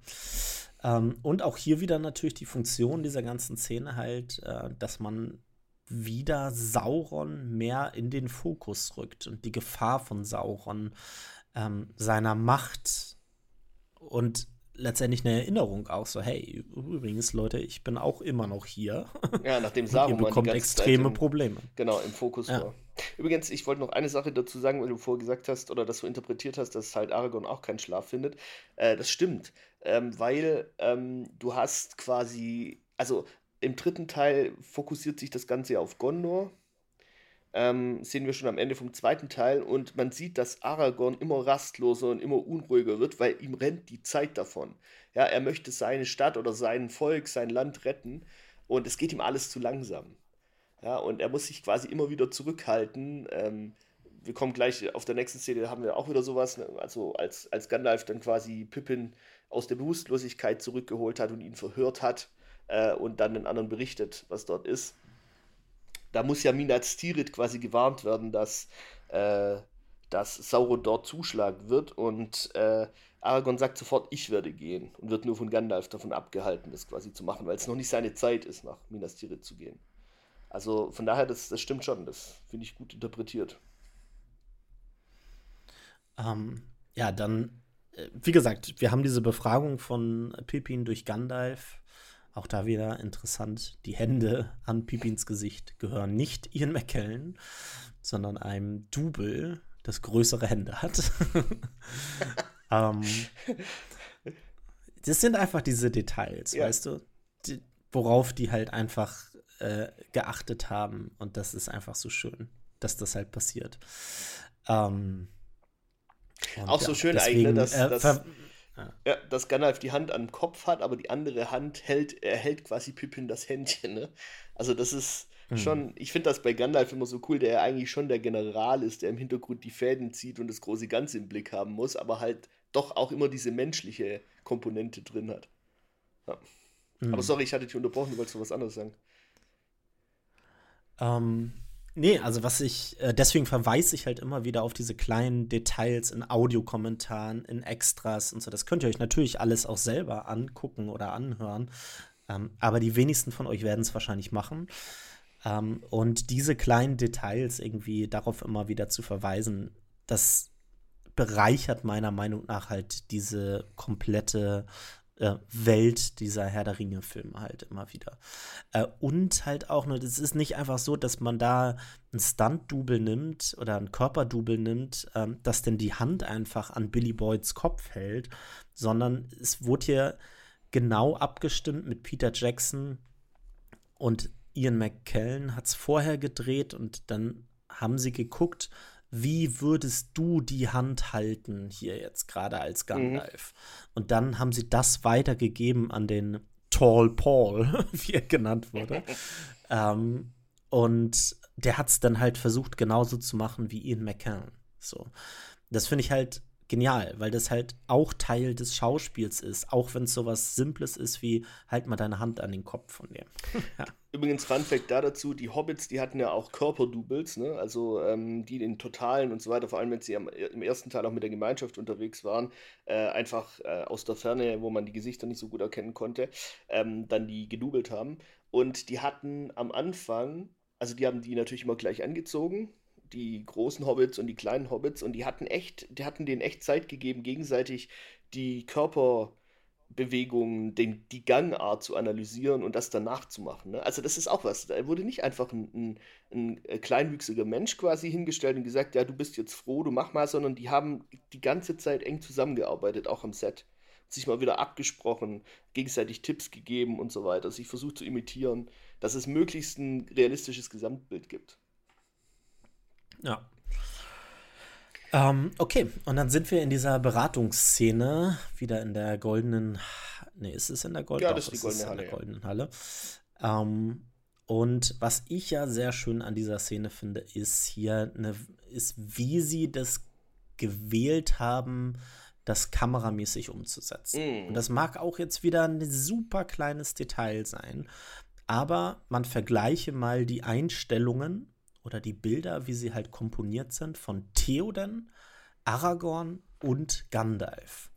Ähm, und auch hier wieder natürlich die Funktion dieser ganzen Szene halt, äh, dass man wieder Sauron mehr in den Fokus rückt und die Gefahr von Sauron, ähm, seiner Macht und letztendlich eine Erinnerung auch so, hey, übrigens, Leute, ich bin auch immer noch hier. Ja, nachdem Saruman ihr bekommt extreme im, Probleme. Genau, im Fokus ja. war. Übrigens, ich wollte noch eine Sache dazu sagen, weil du vorher gesagt hast oder dass du interpretiert hast, dass halt Aragorn auch keinen Schlaf findet. Äh, das stimmt, ähm, weil ähm, du hast quasi, also im dritten Teil fokussiert sich das Ganze auf Gondor ähm, sehen wir schon am Ende vom zweiten Teil und man sieht, dass Aragorn immer rastloser und immer unruhiger wird, weil ihm rennt die Zeit davon. Ja, er möchte seine Stadt oder sein Volk, sein Land retten und es geht ihm alles zu langsam. Ja, und er muss sich quasi immer wieder zurückhalten. Ähm, wir kommen gleich auf der nächsten Szene, da haben wir auch wieder sowas, ne? also als, als Gandalf dann quasi Pippin aus der Bewusstlosigkeit zurückgeholt hat und ihn verhört hat äh, und dann den anderen berichtet, was dort ist da muss ja Minas Tirith quasi gewarnt werden, dass, äh, dass Sauron dort zuschlagen wird und äh, Aragorn sagt sofort, ich werde gehen und wird nur von Gandalf davon abgehalten, das quasi zu machen, weil es noch nicht seine Zeit ist, nach Minas Tirith zu gehen. Also von daher, das, das stimmt schon, das finde ich gut interpretiert. Ähm, ja, dann, äh, wie gesagt, wir haben diese Befragung von Pippin durch Gandalf auch da wieder interessant, die Hände an Pipins Gesicht gehören nicht Ian McKellen, sondern einem Double, das größere Hände hat. ähm, das sind einfach diese Details, ja. weißt du, die, worauf die halt einfach äh, geachtet haben. Und das ist einfach so schön, dass das halt passiert. Ähm, auch so schön deswegen, eigentlich, ne, dass, äh, ja. dass Gandalf die Hand am Kopf hat, aber die andere Hand hält, er hält quasi Pippin das Händchen, ne? Also das ist mhm. schon, ich finde das bei Gandalf immer so cool, der ja eigentlich schon der General ist, der im Hintergrund die Fäden zieht und das große Ganze im Blick haben muss, aber halt doch auch immer diese menschliche Komponente drin hat. Ja. Mhm. Aber sorry, ich hatte dich unterbrochen, du wolltest noch was anderes sagen. Ähm, Nee, also was ich, äh, deswegen verweise ich halt immer wieder auf diese kleinen Details in Audiokommentaren, in Extras und so. Das könnt ihr euch natürlich alles auch selber angucken oder anhören. Ähm, aber die wenigsten von euch werden es wahrscheinlich machen. Ähm, und diese kleinen Details irgendwie darauf immer wieder zu verweisen, das bereichert meiner Meinung nach halt diese komplette äh, Welt dieser Herr der Ringe-Filme halt immer wieder. Äh, und halt auch, ne, das ist nicht einfach so, dass man da ein Stunt-Double nimmt oder ein Körperdouble nimmt, ähm, das denn die Hand einfach an Billy Boyds Kopf hält, sondern es wurde hier genau abgestimmt mit Peter Jackson und Ian McKellen hat es vorher gedreht und dann haben sie geguckt, wie würdest du die Hand halten hier jetzt gerade als mhm. Gandalf? Mhm. Und dann haben sie das weitergegeben an den Tall Paul, wie er genannt wurde. ähm, und der hat es dann halt versucht, genauso zu machen wie Ian McKellen. So. Das finde ich halt genial, weil das halt auch Teil des Schauspiels ist, auch wenn es sowas Simples ist wie halt mal deine Hand an den Kopf von dir. ja. Übrigens, Fun da dazu: Die Hobbits, die hatten ja auch Körperdoubles, ne? also ähm, die in Totalen und so weiter, vor allem wenn sie am, im ersten Teil auch mit der Gemeinschaft unterwegs waren, äh, einfach äh, aus der Ferne, wo man die Gesichter nicht so gut erkennen konnte, ähm, dann die gedoubelt haben. Und die hatten am Anfang, also die haben die natürlich immer gleich angezogen, die großen Hobbits und die kleinen Hobbits und die hatten echt, die hatten denen echt Zeit gegeben, gegenseitig die Körperbewegungen, den, die Gangart zu analysieren und das danach zu machen. Ne? Also das ist auch was. Da wurde nicht einfach ein, ein, ein, äh, kleinwüchsiger Mensch quasi hingestellt und gesagt, ja, du bist jetzt froh, du mach mal, sondern die haben die ganze Zeit eng zusammengearbeitet, auch am Set. Sich mal wieder abgesprochen, gegenseitig Tipps gegeben und so weiter, sich versucht zu imitieren, dass es möglichst ein realistisches Gesamtbild gibt. Ja. Ähm, okay, und dann sind wir in dieser Beratungsszene, wieder in der goldenen. Nee, ist es in der goldenen Halle? Ja, das ist die goldene Halle. In der goldenen Halle. Ähm, und was ich ja sehr schön an dieser Szene finde, ist hier eine, ist, wie sie das gewählt haben, das kameramäßig umzusetzen. Mm. Und das mag auch jetzt wieder ein super kleines Detail sein, aber man vergleiche mal die Einstellungen oder die Bilder, wie sie halt komponiert sind, von Theoden, Aragorn und Gandalf.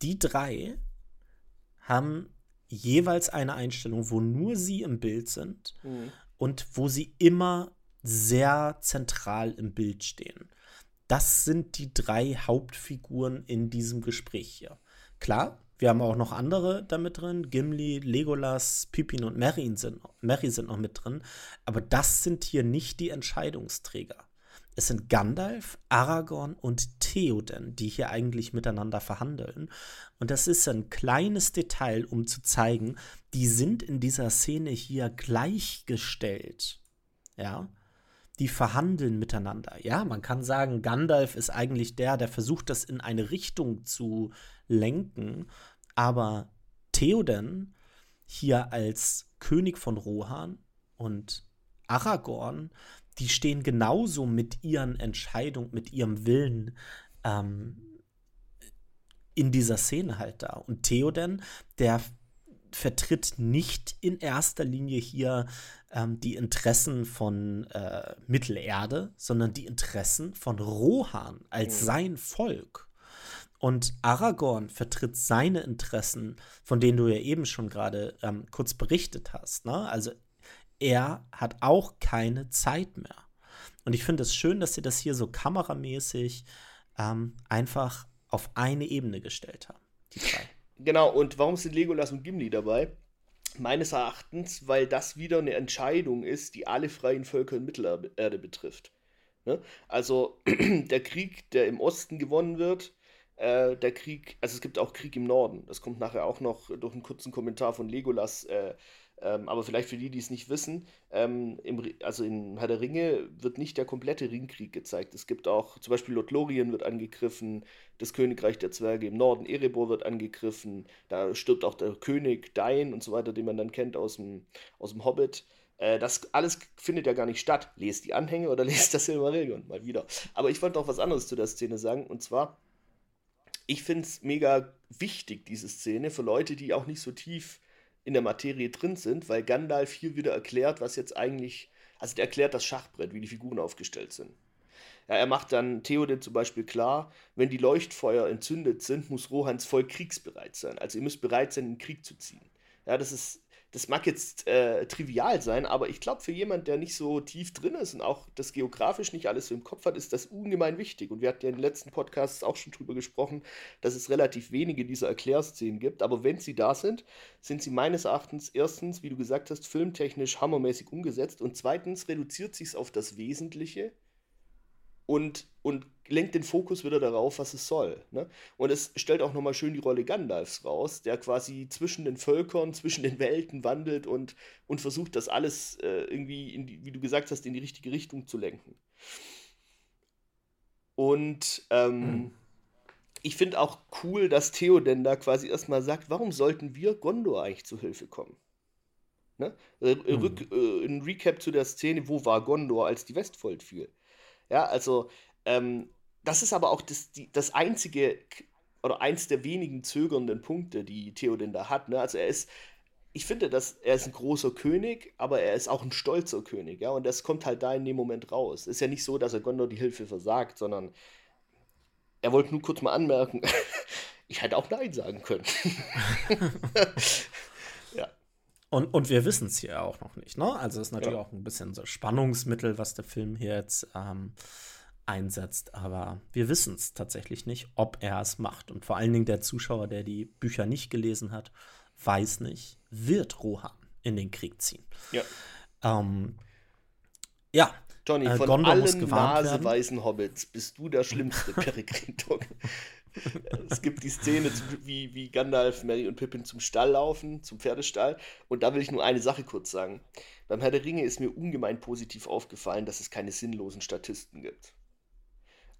Die drei haben jeweils eine Einstellung, wo nur sie im Bild sind mhm. und wo sie immer sehr zentral im Bild stehen. Das sind die drei Hauptfiguren in diesem Gespräch hier. Klar, wir haben auch noch andere damit drin. Gimli, Legolas, Pippin und Merry sind, Merry sind noch mit drin. Aber das sind hier nicht die Entscheidungsträger. Es sind Gandalf, Aragorn und Theoden, die hier eigentlich miteinander verhandeln. Und das ist ein kleines Detail, um zu zeigen, die sind in dieser Szene hier gleichgestellt. Ja. Die verhandeln miteinander. Ja, man kann sagen, Gandalf ist eigentlich der, der versucht, das in eine Richtung zu lenken. Aber Theoden hier als König von Rohan und Aragorn, die stehen genauso mit ihren Entscheidungen, mit ihrem Willen ähm, in dieser Szene halt da. Und Theoden, der vertritt nicht in erster Linie hier ähm, die Interessen von äh, Mittelerde, sondern die Interessen von Rohan als mhm. sein Volk. Und Aragorn vertritt seine Interessen, von denen du ja eben schon gerade ähm, kurz berichtet hast. Ne? Also er hat auch keine Zeit mehr. Und ich finde es schön, dass sie das hier so kameramäßig ähm, einfach auf eine Ebene gestellt haben, die drei. Genau, und warum sind Legolas und Gimli dabei? Meines Erachtens, weil das wieder eine Entscheidung ist, die alle freien Völker in Mittelerde betrifft. Ne? Also der Krieg, der im Osten gewonnen wird, äh, der Krieg, also es gibt auch Krieg im Norden. Das kommt nachher auch noch durch einen kurzen Kommentar von Legolas. Äh, ähm, aber vielleicht für die, die es nicht wissen, ähm, im, also in Herr der Ringe wird nicht der komplette Ringkrieg gezeigt. Es gibt auch, zum Beispiel Lothlorien wird angegriffen, das Königreich der Zwerge im Norden, Erebor wird angegriffen, da stirbt auch der König Dain und so weiter, den man dann kennt aus dem, aus dem Hobbit. Äh, das alles findet ja gar nicht statt. Lest die Anhänge oder lest das Silmarillion mal wieder. Aber ich wollte noch was anderes zu der Szene sagen, und zwar ich finde es mega wichtig, diese Szene, für Leute, die auch nicht so tief in der Materie drin sind, weil Gandalf hier wieder erklärt, was jetzt eigentlich Also der erklärt das Schachbrett, wie die Figuren aufgestellt sind. Ja, er macht dann Theoden zum Beispiel klar, wenn die Leuchtfeuer entzündet sind, muss Rohans Volk kriegsbereit sein. Also ihr müsst bereit sein, in den Krieg zu ziehen. Ja, das ist das mag jetzt äh, trivial sein, aber ich glaube, für jemand, der nicht so tief drin ist und auch das geografisch nicht alles so im Kopf hat, ist das ungemein wichtig. Und wir hatten ja in den letzten Podcasts auch schon drüber gesprochen, dass es relativ wenige dieser Erklärszenen gibt. Aber wenn sie da sind, sind sie meines Erachtens erstens, wie du gesagt hast, filmtechnisch hammermäßig umgesetzt und zweitens reduziert sich es auf das Wesentliche und, und lenkt den Fokus wieder darauf, was es soll. Ne? Und es stellt auch nochmal schön die Rolle Gandalfs raus, der quasi zwischen den Völkern, zwischen den Welten wandelt und, und versucht, das alles äh, irgendwie, die, wie du gesagt hast, in die richtige Richtung zu lenken. Und ähm, mhm. ich finde auch cool, dass Theoden da quasi erstmal sagt, warum sollten wir Gondor eigentlich zu Hilfe kommen? Ne? Äh, mhm. äh, ein Recap zu der Szene, wo war Gondor, als die Westfold fiel? Ja, also ähm, das ist aber auch das, die, das einzige oder eins der wenigen zögernden Punkte, die Theoden da hat. Ne? Also er ist, ich finde, dass er ist ein großer König, aber er ist auch ein stolzer König, ja, und das kommt halt da in dem Moment raus. Ist ja nicht so, dass er Gondor die Hilfe versagt, sondern er wollte nur kurz mal anmerken, ich hätte auch Nein sagen können. Und, und wir wissen es hier auch noch nicht, ne? Also es ist natürlich ja. auch ein bisschen so Spannungsmittel, was der Film hier jetzt ähm, einsetzt. Aber wir wissen es tatsächlich nicht, ob er es macht. Und vor allen Dingen der Zuschauer, der die Bücher nicht gelesen hat, weiß nicht, wird Rohan in den Krieg ziehen. Ja. Ähm, ja. Johnny, äh, von Gondor allen naseweißen Hobbits bist du der schlimmste Peregrin es gibt die Szene, wie, wie Gandalf, Mary und Pippin zum Stall laufen, zum Pferdestall. Und da will ich nur eine Sache kurz sagen. Beim Herr der Ringe ist mir ungemein positiv aufgefallen, dass es keine sinnlosen Statisten gibt.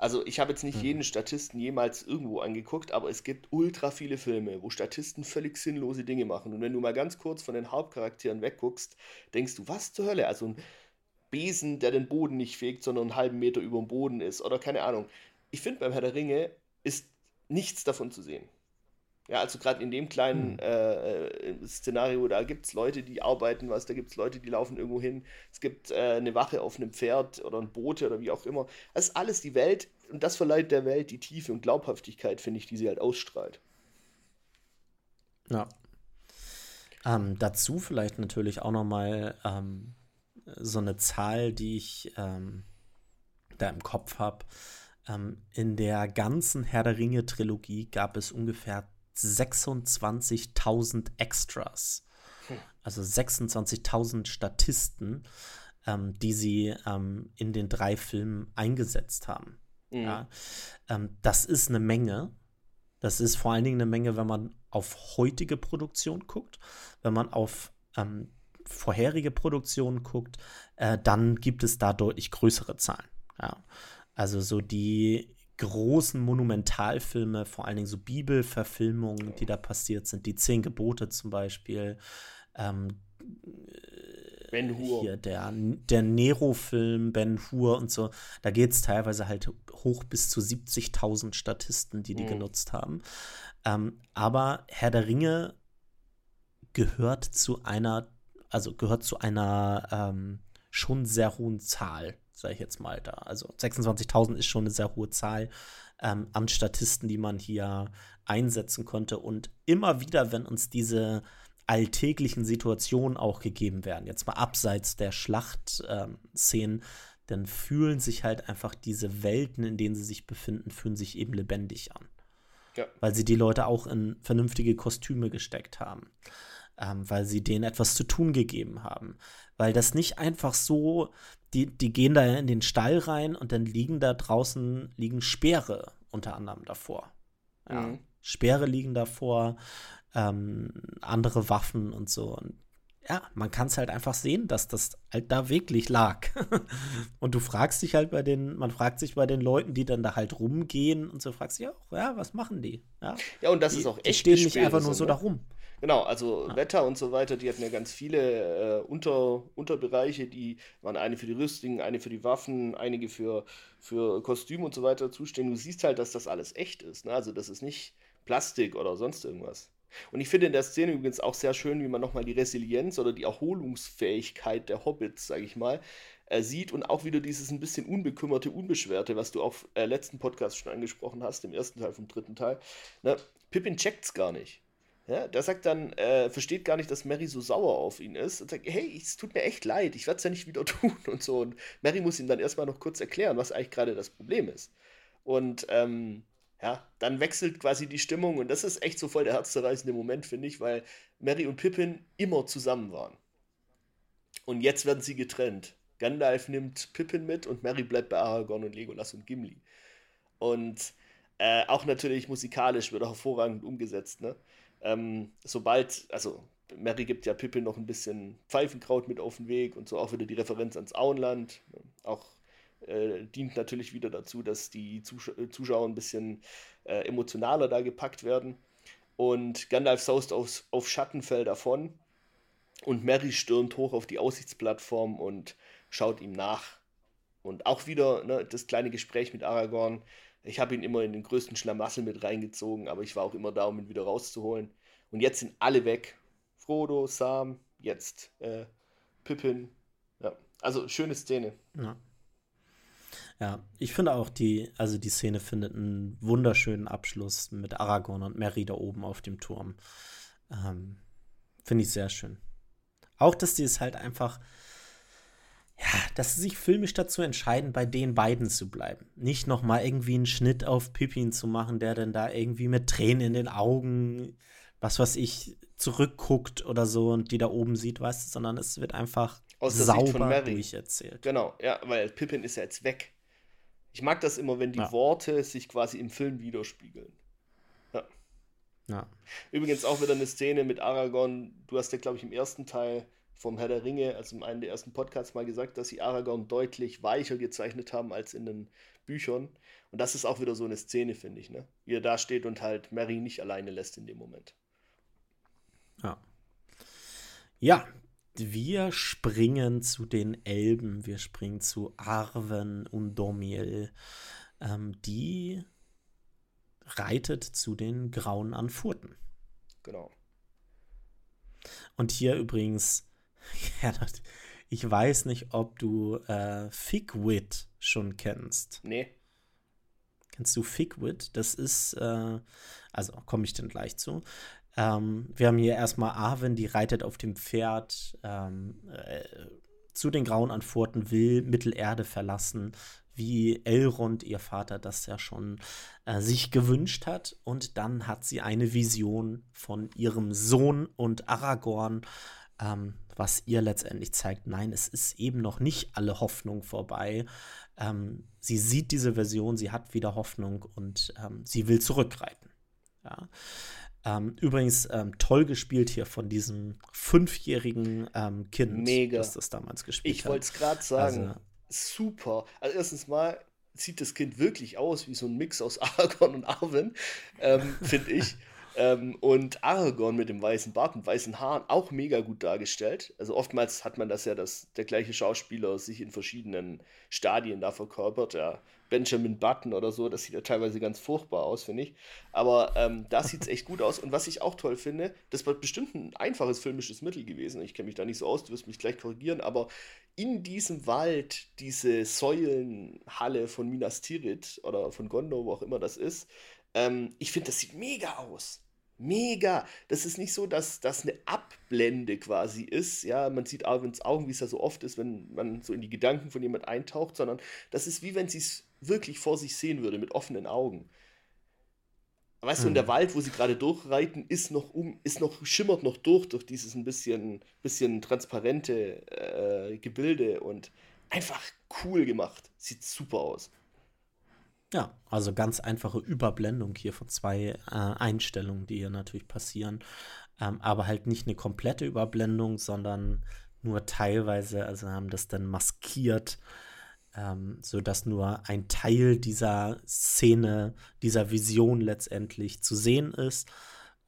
Also ich habe jetzt nicht mhm. jeden Statisten jemals irgendwo angeguckt, aber es gibt ultra viele Filme, wo Statisten völlig sinnlose Dinge machen. Und wenn du mal ganz kurz von den Hauptcharakteren wegguckst, denkst du, was zur Hölle? Also ein Besen, der den Boden nicht fegt, sondern einen halben Meter über dem Boden ist oder keine Ahnung. Ich finde beim Herr der Ringe ist nichts davon zu sehen. Ja, also gerade in dem kleinen hm. äh, äh Szenario, da gibt es Leute, die arbeiten was, da gibt es Leute, die laufen irgendwo hin, es gibt äh, eine Wache auf einem Pferd oder ein Boot oder wie auch immer. Das ist alles die Welt und das verleiht der Welt die Tiefe und Glaubhaftigkeit, finde ich, die sie halt ausstrahlt. Ja. Ähm, dazu vielleicht natürlich auch noch mal ähm, so eine Zahl, die ich ähm, da im Kopf habe. Ähm, in der ganzen Herr der Ringe-Trilogie gab es ungefähr 26.000 Extras. Hm. Also 26.000 Statisten, ähm, die sie ähm, in den drei Filmen eingesetzt haben. Mhm. Ja? Ähm, das ist eine Menge. Das ist vor allen Dingen eine Menge, wenn man auf heutige Produktion guckt. Wenn man auf ähm, vorherige Produktionen guckt, äh, dann gibt es da deutlich größere Zahlen. Ja. Also so die großen Monumentalfilme, vor allen Dingen so Bibelverfilmungen, die da passiert sind, die Zehn Gebote zum Beispiel, ähm, Ben Hur. Hier der, der Nero-Film, Ben Hur und so, da geht es teilweise halt hoch bis zu 70.000 Statisten, die die mhm. genutzt haben. Ähm, aber Herr der Ringe gehört zu einer, also gehört zu einer ähm, schon sehr hohen Zahl sage ich jetzt mal da. Also 26.000 ist schon eine sehr hohe Zahl ähm, an Statisten, die man hier einsetzen konnte. Und immer wieder, wenn uns diese alltäglichen Situationen auch gegeben werden, jetzt mal abseits der Schlachtszenen, ähm, dann fühlen sich halt einfach diese Welten, in denen sie sich befinden, fühlen sich eben lebendig an. Ja. Weil sie die Leute auch in vernünftige Kostüme gesteckt haben. Ähm, weil sie denen etwas zu tun gegeben haben. Weil das nicht einfach so die, die gehen da in den Stall rein und dann liegen da draußen liegen Speere unter anderem davor. Ja. Mhm. Speere liegen davor, ähm, andere Waffen und so. Und ja, man kann es halt einfach sehen, dass das halt da wirklich lag. und du fragst dich halt bei den, man fragt sich bei den Leuten, die dann da halt rumgehen und so, fragst dich auch, ja, was machen die? Ja, ja und das die, ist auch echt. Die stehen nicht einfach nur so ne? da rum. Genau, also ja. Wetter und so weiter, die hatten ja ganz viele äh, Unter, Unterbereiche, die waren eine für die Rüstungen, eine für die Waffen, einige für, für Kostüme und so weiter zuständig. Du siehst halt, dass das alles echt ist. Ne? Also das ist nicht Plastik oder sonst irgendwas. Und ich finde in der Szene übrigens auch sehr schön, wie man nochmal die Resilienz oder die Erholungsfähigkeit der Hobbits, sage ich mal, äh, sieht und auch wieder dieses ein bisschen unbekümmerte, unbeschwerte, was du auch äh, letzten Podcast schon angesprochen hast, im ersten Teil vom dritten Teil. Ne? Pippin checkt's gar nicht. Ja, der sagt dann, äh, versteht gar nicht, dass Mary so sauer auf ihn ist und sagt, hey, es tut mir echt leid, ich werde es ja nicht wieder tun und so. Und Mary muss ihm dann erstmal noch kurz erklären, was eigentlich gerade das Problem ist. Und ähm, ja, dann wechselt quasi die Stimmung und das ist echt so voll der herzzerreißende Moment, finde ich, weil Mary und Pippin immer zusammen waren. Und jetzt werden sie getrennt. Gandalf nimmt Pippin mit und Mary bleibt bei Aragorn und Legolas und Gimli. Und äh, auch natürlich musikalisch wird er hervorragend umgesetzt. Ne? Ähm, sobald, also Mary gibt ja Pippin noch ein bisschen Pfeifenkraut mit auf den Weg und so auch wieder die Referenz ans Auenland. Auch äh, dient natürlich wieder dazu, dass die Zus Zuschauer ein bisschen äh, emotionaler da gepackt werden. Und Gandalf saust auf, auf Schattenfell davon und Mary stürmt hoch auf die Aussichtsplattform und schaut ihm nach. Und auch wieder ne, das kleine Gespräch mit Aragorn. Ich habe ihn immer in den größten Schlamassel mit reingezogen, aber ich war auch immer da, um ihn wieder rauszuholen. Und jetzt sind alle weg. Frodo, Sam, jetzt äh, Pippin. Ja, also schöne Szene. Ja. Ja, ich finde auch die, also die Szene findet einen wunderschönen Abschluss mit Aragorn und Mary da oben auf dem Turm. Ähm, finde ich sehr schön. Auch, dass die es halt einfach, ja, dass sie sich filmisch dazu entscheiden, bei den beiden zu bleiben. Nicht noch mal irgendwie einen Schnitt auf Pippin zu machen, der dann da irgendwie mit Tränen in den Augen, was weiß ich, zurückguckt oder so und die da oben sieht, weißt du, sondern es wird einfach Aus sauber durcherzählt. Genau, ja, weil Pippin ist ja jetzt weg. Ich mag das immer, wenn die ja. Worte sich quasi im Film widerspiegeln. Ja. ja. Übrigens auch wieder eine Szene mit Aragorn. Du hast ja, glaube ich, im ersten Teil vom Herr der Ringe, also in einem der ersten Podcasts mal gesagt, dass sie Aragorn deutlich weicher gezeichnet haben als in den Büchern. Und das ist auch wieder so eine Szene, finde ich, ne? Wie er da steht und halt Mary nicht alleine lässt in dem Moment. Ja. Ja, wir springen zu den Elben, wir springen zu Arwen und Domiel. Ähm, die reitet zu den Grauen Anfurten. Genau. Und hier übrigens Ja, ich weiß nicht, ob du äh, Figwit schon kennst. Nee. Kennst du Figwit? Das ist, äh, also komme ich dann gleich zu. Ähm, wir haben hier erstmal Arwen, die reitet auf dem Pferd ähm, äh, zu den Grauen Anfurten, will Mittelerde verlassen, wie Elrond, ihr Vater, das ja schon äh, sich gewünscht hat. Und dann hat sie eine Vision von ihrem Sohn und Aragorn, ähm, was ihr letztendlich zeigt, nein, es ist eben noch nicht alle Hoffnung vorbei. Ähm, sie sieht diese Version, sie hat wieder Hoffnung und ähm, sie will zurückreiten. Ja. Ähm, übrigens ähm, toll gespielt hier von diesem fünfjährigen ähm, Kind, Mega. das das damals gespielt ich hat. Ich wollte es gerade sagen. Also, Super. Also erstens mal sieht das Kind wirklich aus wie so ein Mix aus Aragorn und Arwen, finde ich. Ähm, und Aragorn mit dem weißen Bart und weißen Haaren auch mega gut dargestellt. Also oftmals hat man das ja, dass der gleiche Schauspieler sich in verschiedenen Stadien da verkörpert. Ja, Benjamin Button oder so, das sieht ja teilweise ganz furchtbar aus, finde ich. Aber ähm, da sieht es echt gut aus. Und was ich auch toll finde, das war bestimmt ein einfaches filmisches Mittel gewesen. Ich kenne mich da nicht so aus, du wirst mich gleich korrigieren, aber in diesem Wald diese Säulenhalle von Minas Tirith oder von Gondor, wo auch immer das ist, ähm, ich finde, das sieht mega aus. Mega. Das ist nicht so, dass das eine Abblende quasi ist. Ja, man sieht Arwins Augen, wie es ja so oft ist, wenn man so in die Gedanken von jemand eintaucht, sondern das ist wie wenn sie es wirklich vor sich sehen würde, mit offenen Augen. Weißt hm. du, und der Wald, wo sie gerade durchreiten, ist noch um, ist noch, schimmert noch durch, durch dieses ein bisschen, bisschen transparente äh, Gebilde und einfach cool gemacht. Sieht super aus. Ja, also ganz einfache Überblendung hier von zwei äh, Einstellungen, die hier natürlich passieren. Ähm, aber halt nicht eine komplette Überblendung, sondern nur teilweise, also haben das dann maskiert, ähm, sodass nur ein Teil dieser Szene, dieser Vision letztendlich zu sehen ist.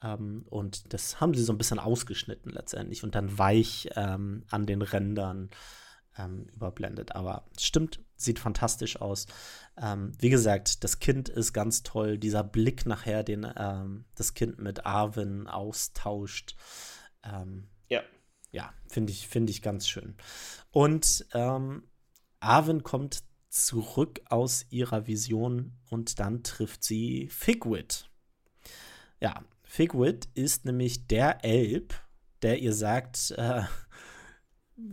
Ähm, und das haben sie so ein bisschen ausgeschnitten letztendlich und dann weich ähm, an den Rändern ähm, überblendet. Aber stimmt, sieht fantastisch aus. Ähm, wie gesagt, das Kind ist ganz toll. Dieser Blick nachher, den ähm, das Kind mit Arwen austauscht. Ähm, ja. Ja, finde ich, find ich ganz schön. Und ähm, Arwen kommt zurück aus ihrer Vision und dann trifft sie Figwit. Ja, Figwit ist nämlich der Elb, der ihr sagt, äh,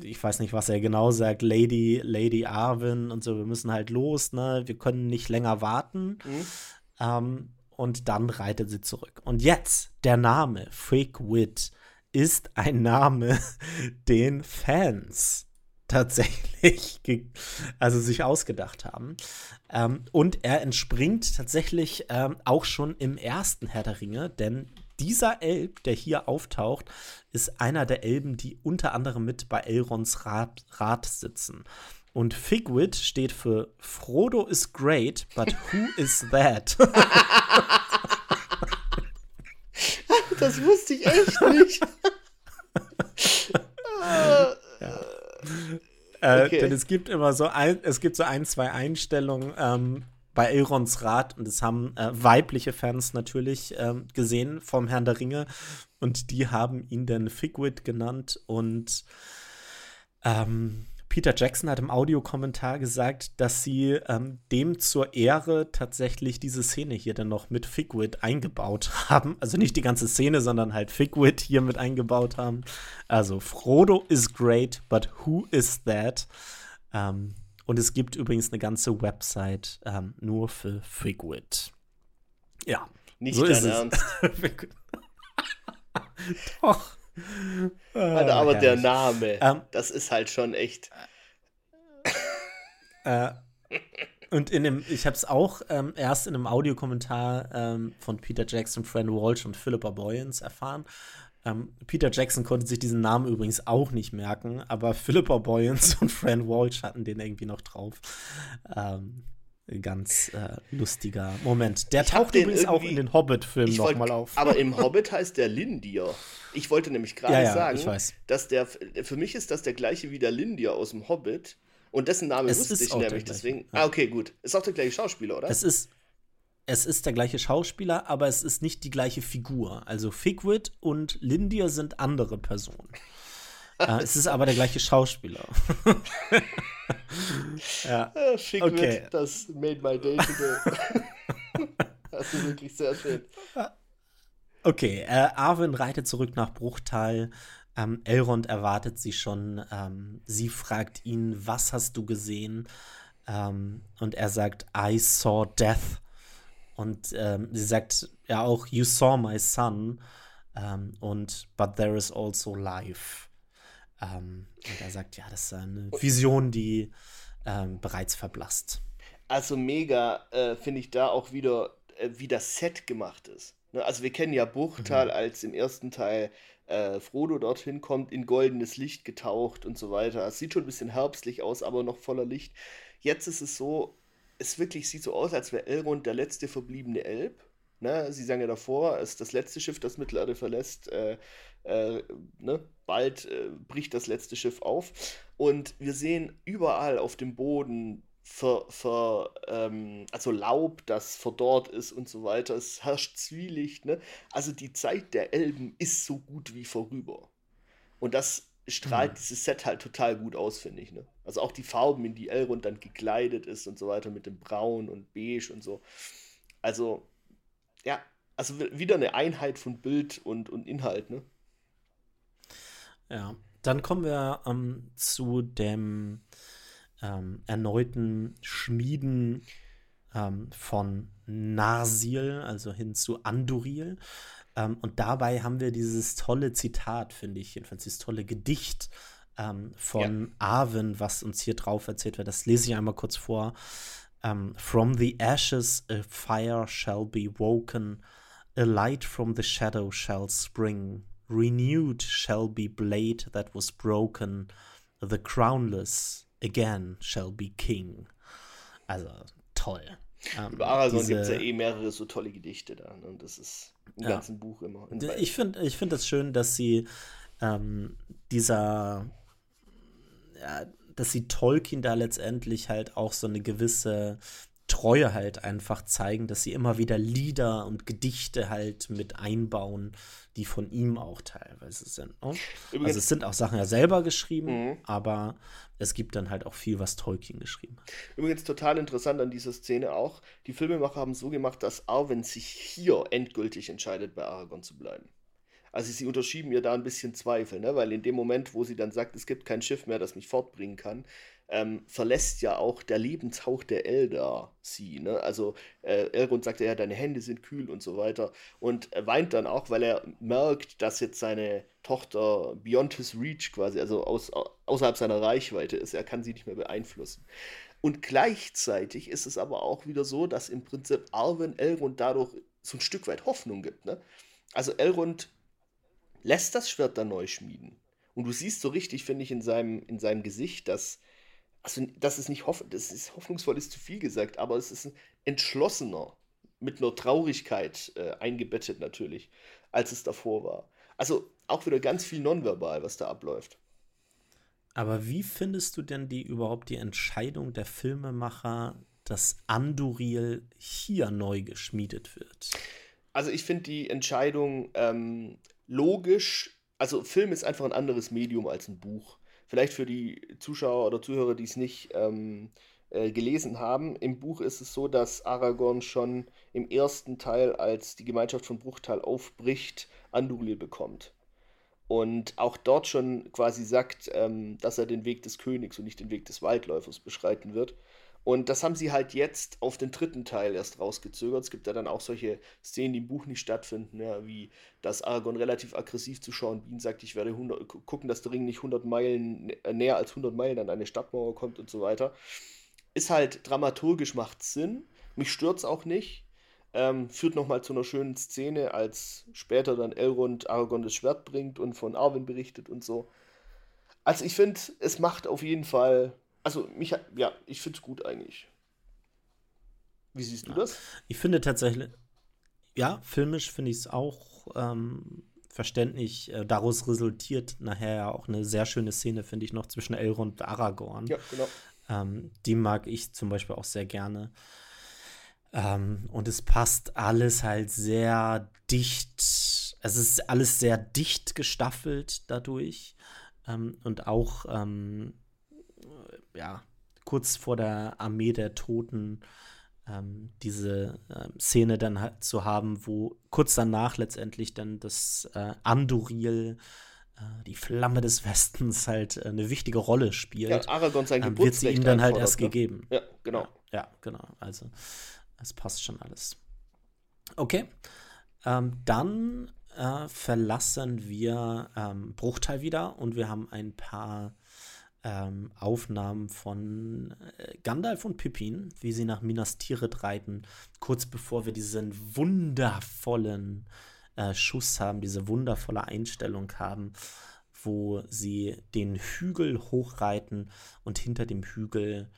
ich weiß nicht, was er genau sagt, Lady, Lady Arwen und so, wir müssen halt los, ne? Wir können nicht länger warten. Mhm. Ähm, und dann reitet sie zurück. Und jetzt, der Name, Freak Wit, ist ein Name, den Fans tatsächlich also sich ausgedacht haben. Ähm, und er entspringt tatsächlich ähm, auch schon im ersten Herr der Ringe, denn dieser Elb, der hier auftaucht, ist einer der Elben, die unter anderem mit bei Elrons Rat, Rat sitzen. Und Figwit steht für Frodo is great, but who is that? das wusste ich echt nicht. ja. Äh, okay. denn es gibt immer so ein, es gibt so ein, zwei Einstellungen, ähm, bei Elrons Rat und es haben äh, weibliche Fans natürlich äh, gesehen vom Herrn der Ringe und die haben ihn dann Figwit genannt und ähm, Peter Jackson hat im Audiokommentar gesagt, dass sie ähm, dem zur Ehre tatsächlich diese Szene hier dann noch mit Figwit eingebaut haben. Also nicht die ganze Szene, sondern halt Figwit hier mit eingebaut haben. Also Frodo is great, but who is that? Ähm, und es gibt übrigens eine ganze Website ähm, nur für Figwit. Ja. Nicht so dein Ernst. Doch. Alter, aber herrlich. der Name, ähm, das ist halt schon echt. Äh, und in dem, ich habe es auch ähm, erst in einem Audiokommentar ähm, von Peter Jackson, Fran Walsh und Philippa Boyens erfahren. Ähm, Peter Jackson konnte sich diesen Namen übrigens auch nicht merken, aber Philippa Boyens und Fran Walsh hatten den irgendwie noch drauf. Ähm, ganz äh, lustiger Moment. Der ich taucht übrigens auch in den Hobbit-Filmen nochmal auf. Aber im Hobbit heißt der Lindir. Ich wollte nämlich gerade ja, ja, sagen, dass der, für mich ist das der gleiche wie der Lindir aus dem Hobbit. Und dessen Name es wusste ich nämlich, deswegen. Ja. Ah, okay, gut. Ist auch der gleiche Schauspieler, oder? Es ist, es ist der gleiche Schauspieler, aber es ist nicht die gleiche Figur. Also Figwit und Lindir sind andere Personen. äh, es ist aber der gleiche Schauspieler. ja. ja Figwit, okay. das made my day today. das ist wirklich sehr schön. Okay, äh, Arwen reitet zurück nach Bruchtal. Ähm, Elrond erwartet sie schon. Ähm, sie fragt ihn, was hast du gesehen? Ähm, und er sagt, I saw death. Und ähm, sie sagt ja auch, You saw my son. Ähm, und But there is also life. Ähm, und er sagt, ja, das ist eine Vision, die ähm, bereits verblasst. Also mega äh, finde ich da auch wieder, äh, wie das Set gemacht ist. Ne? Also wir kennen ja Buchtal mhm. als im ersten Teil äh, Frodo dorthin kommt, in goldenes Licht getaucht und so weiter. Es sieht schon ein bisschen herbstlich aus, aber noch voller Licht. Jetzt ist es so, es wirklich sieht so aus, als wäre Elrond der letzte verbliebene Elb. Ne? Sie sagen ja davor, es ist das letzte Schiff, das Mittelerde verlässt. Äh, äh, ne? Bald äh, bricht das letzte Schiff auf. Und wir sehen überall auf dem Boden ver, ver, ähm, also Laub, das verdorrt ist und so weiter. Es herrscht Zwielicht. Ne? Also die Zeit der Elben ist so gut wie vorüber. Und das strahlt mhm. dieses Set halt total gut aus, finde ich. Ne? Also auch die Farben, in die Elrond dann gekleidet ist und so weiter, mit dem Braun und Beige und so. Also, ja, also wieder eine Einheit von Bild und, und Inhalt, ne? Ja, dann kommen wir ähm, zu dem ähm, erneuten Schmieden ähm, von Narsil, also hin zu Anduril. Ähm, und dabei haben wir dieses tolle Zitat, finde ich, jedenfalls dieses tolle Gedicht ähm, von ja. Arwen, was uns hier drauf erzählt wird. Das lese ich einmal kurz vor. Um, ähm, from the ashes a fire shall be woken, a light from the shadow shall spring, renewed shall be blade that was broken, the crownless again shall be king. Also toll. Ähm, Über Aragon gibt es ja eh mehrere so tolle Gedichte da. Ne? Und das ist im ja. ganzen Buch immer. Ich finde ich find das schön, dass sie ähm, dieser ja, dass sie Tolkien da letztendlich halt auch so eine gewisse Treue halt einfach zeigen, dass sie immer wieder Lieder und Gedichte halt mit einbauen, die von ihm auch teilweise sind. Ne? Also es sind auch Sachen ja selber geschrieben, mhm. aber es gibt dann halt auch viel, was Tolkien geschrieben hat. Übrigens total interessant an dieser Szene auch, die Filmemacher haben so gemacht, dass Arwen sich hier endgültig entscheidet, bei Aragorn zu bleiben. Also sie unterschieben ihr da ein bisschen Zweifel, ne? weil in dem Moment, wo sie dann sagt, es gibt kein Schiff mehr, das mich fortbringen kann, ähm, verlässt ja auch der Lebenshauch der Eldar sie. Ne? Also äh, Elrond sagt ja, deine Hände sind kühl und so weiter und weint dann auch, weil er merkt, dass jetzt seine Tochter beyond his reach quasi, also aus, außerhalb seiner Reichweite ist. Er kann sie nicht mehr beeinflussen. Und gleichzeitig ist es aber auch wieder so, dass im Prinzip Arwen Elrond dadurch so ein Stück weit Hoffnung gibt. Ne? Also Elrond lässt das Schwert dann neu schmieden. Und du siehst so richtig, finde ich, in seinem, in seinem Gesicht, dass also das ist nicht hoff das ist hoffnungsvoll ist zu viel gesagt, aber es ist ein entschlossener mit einer Traurigkeit äh, eingebettet natürlich, als es davor war. Also auch wieder ganz viel nonverbal, was da abläuft. Aber wie findest du denn die überhaupt die Entscheidung der Filmemacher, dass Anduril hier neu geschmiedet wird? Also ich finde die Entscheidung ähm, logisch. Also Film ist einfach ein anderes Medium als ein Buch vielleicht für die Zuschauer oder Zuhörer, die es nicht ähm, äh, gelesen haben, im Buch ist es so, dass Aragorn schon im ersten Teil, als die Gemeinschaft von Bruchtal aufbricht, Anduril bekommt. Und auch dort schon quasi sagt, ähm, dass er den Weg des Königs und nicht den Weg des Waldläufers beschreiten wird. Und das haben sie halt jetzt auf den dritten Teil erst rausgezögert. Es gibt ja dann auch solche Szenen, die im Buch nicht stattfinden, ja, wie dass Aragorn relativ aggressiv zu schauen Bean sagt, ich werde 100, gucken, dass der Ring nicht 100 Meilen, äh, näher als 100 Meilen an eine Stadtmauer kommt und so weiter. Ist halt dramaturgisch, macht Sinn. Mich stört es auch nicht. Ähm, führt nochmal zu einer schönen Szene, als später dann Elrond Aragorn das Schwert bringt und von Arwen berichtet und so. Also ich finde, es macht auf jeden Fall also, mich, ja, ich finde es gut eigentlich. Wie siehst du das? Ich finde tatsächlich, ja, filmisch finde ich es auch ähm, verständlich. Äh, daraus resultiert nachher ja auch eine sehr schöne Szene, finde ich, noch zwischen Elrond und Aragorn. Ja, genau. Ähm, die mag ich zum Beispiel auch sehr gerne. Ähm, und es passt alles halt sehr dicht. Es ist alles sehr dicht gestaffelt dadurch. Ähm, und auch ähm, ja, kurz vor der Armee der Toten ähm, diese äh, Szene dann halt zu haben, wo kurz danach letztendlich dann das äh, Anduril, äh, die Flamme des Westens, halt äh, eine wichtige Rolle spielt. Ja, Aragorn sein ähm, Wird sie ihm dann halt erst ne? gegeben. Ja, genau. Ja, ja, genau. Also, es passt schon alles. Okay. Ähm, dann äh, verlassen wir ähm, Bruchteil wieder und wir haben ein paar ähm, Aufnahmen von äh, Gandalf und Pippin, wie sie nach Minas Tirith reiten, kurz bevor wir diesen wundervollen äh, Schuss haben, diese wundervolle Einstellung haben, wo sie den Hügel hochreiten und hinter dem Hügel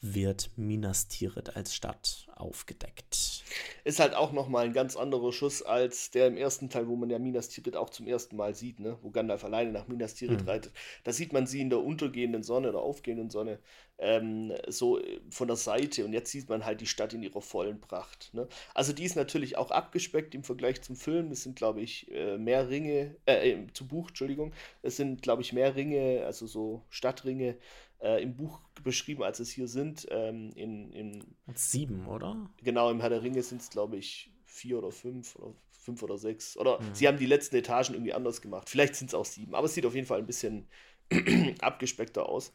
wird Minas Tirith als Stadt aufgedeckt. Ist halt auch nochmal ein ganz anderer Schuss als der im ersten Teil, wo man ja Minas Tirith auch zum ersten Mal sieht, ne? wo Gandalf alleine nach Minas Tirith mhm. reitet. Da sieht man sie in der untergehenden Sonne oder aufgehenden Sonne ähm, so äh, von der Seite und jetzt sieht man halt die Stadt in ihrer vollen Pracht. Ne? Also die ist natürlich auch abgespeckt im Vergleich zum Film. Es sind, glaube ich, äh, mehr Ringe, äh, äh, zu Buch, Entschuldigung, es sind, glaube ich, mehr Ringe, also so Stadtringe äh, im Buch beschrieben, als es hier sind. Ähm, in, in, Sieben, oder? Genau, im Herr der Ringe sind es, glaube ich, vier oder fünf oder fünf oder sechs. Oder mhm. sie haben die letzten Etagen irgendwie anders gemacht. Vielleicht sind es auch sieben, aber es sieht auf jeden Fall ein bisschen abgespeckter aus.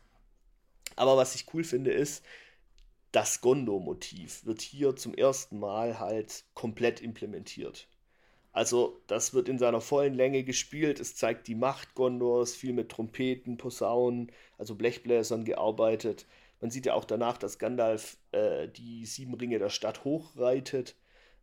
Aber was ich cool finde, ist, das Gondor-Motiv wird hier zum ersten Mal halt komplett implementiert. Also das wird in seiner vollen Länge gespielt. Es zeigt die Macht Gondors, viel mit Trompeten, Posaunen, also Blechbläsern gearbeitet. Man sieht ja auch danach, dass Gandalf äh, die sieben Ringe der Stadt hochreitet.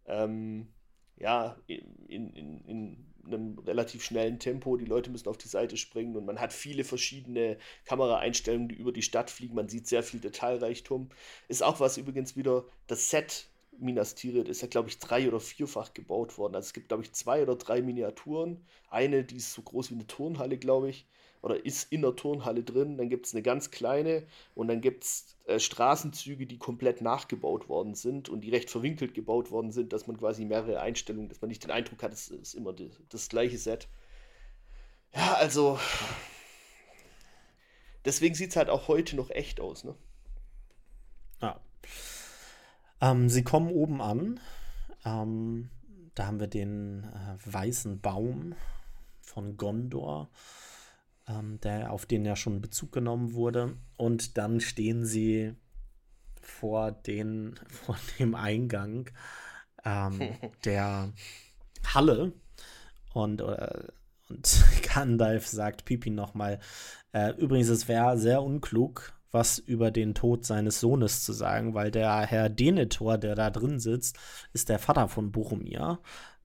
Ähm, ja, in, in, in einem relativ schnellen Tempo. Die Leute müssen auf die Seite springen und man hat viele verschiedene Kameraeinstellungen, die über die Stadt fliegen. Man sieht sehr viel Detailreichtum. Ist auch was übrigens wieder das Set Minas Tirith ist ja, glaube ich, drei- oder vierfach gebaut worden. Also es gibt, glaube ich, zwei oder drei Miniaturen. Eine, die ist so groß wie eine Turnhalle, glaube ich. oder ist in der Turnhalle drin. Dann gibt es eine ganz kleine und dann gibt es äh, Straßenzüge, die komplett nachgebaut worden sind und die recht verwinkelt gebaut worden sind, dass man quasi mehrere Einstellungen, dass man nicht den Eindruck hat, es ist immer die, das gleiche Set. Ja, also. Deswegen sieht es halt auch heute noch echt aus, ne? Ja. Ähm, sie kommen oben an. Ähm, da haben wir den äh, weißen Baum von Gondor, ähm, der, auf den ja schon Bezug genommen wurde. Und dann stehen sie vor, den, vor dem Eingang ähm, der Halle. Und, äh, und Gandalf sagt Pipi nochmal, äh, übrigens, es wäre sehr unklug, was über den Tod seines Sohnes zu sagen, weil der Herr Denethor, der da drin sitzt, ist der Vater von Boromir.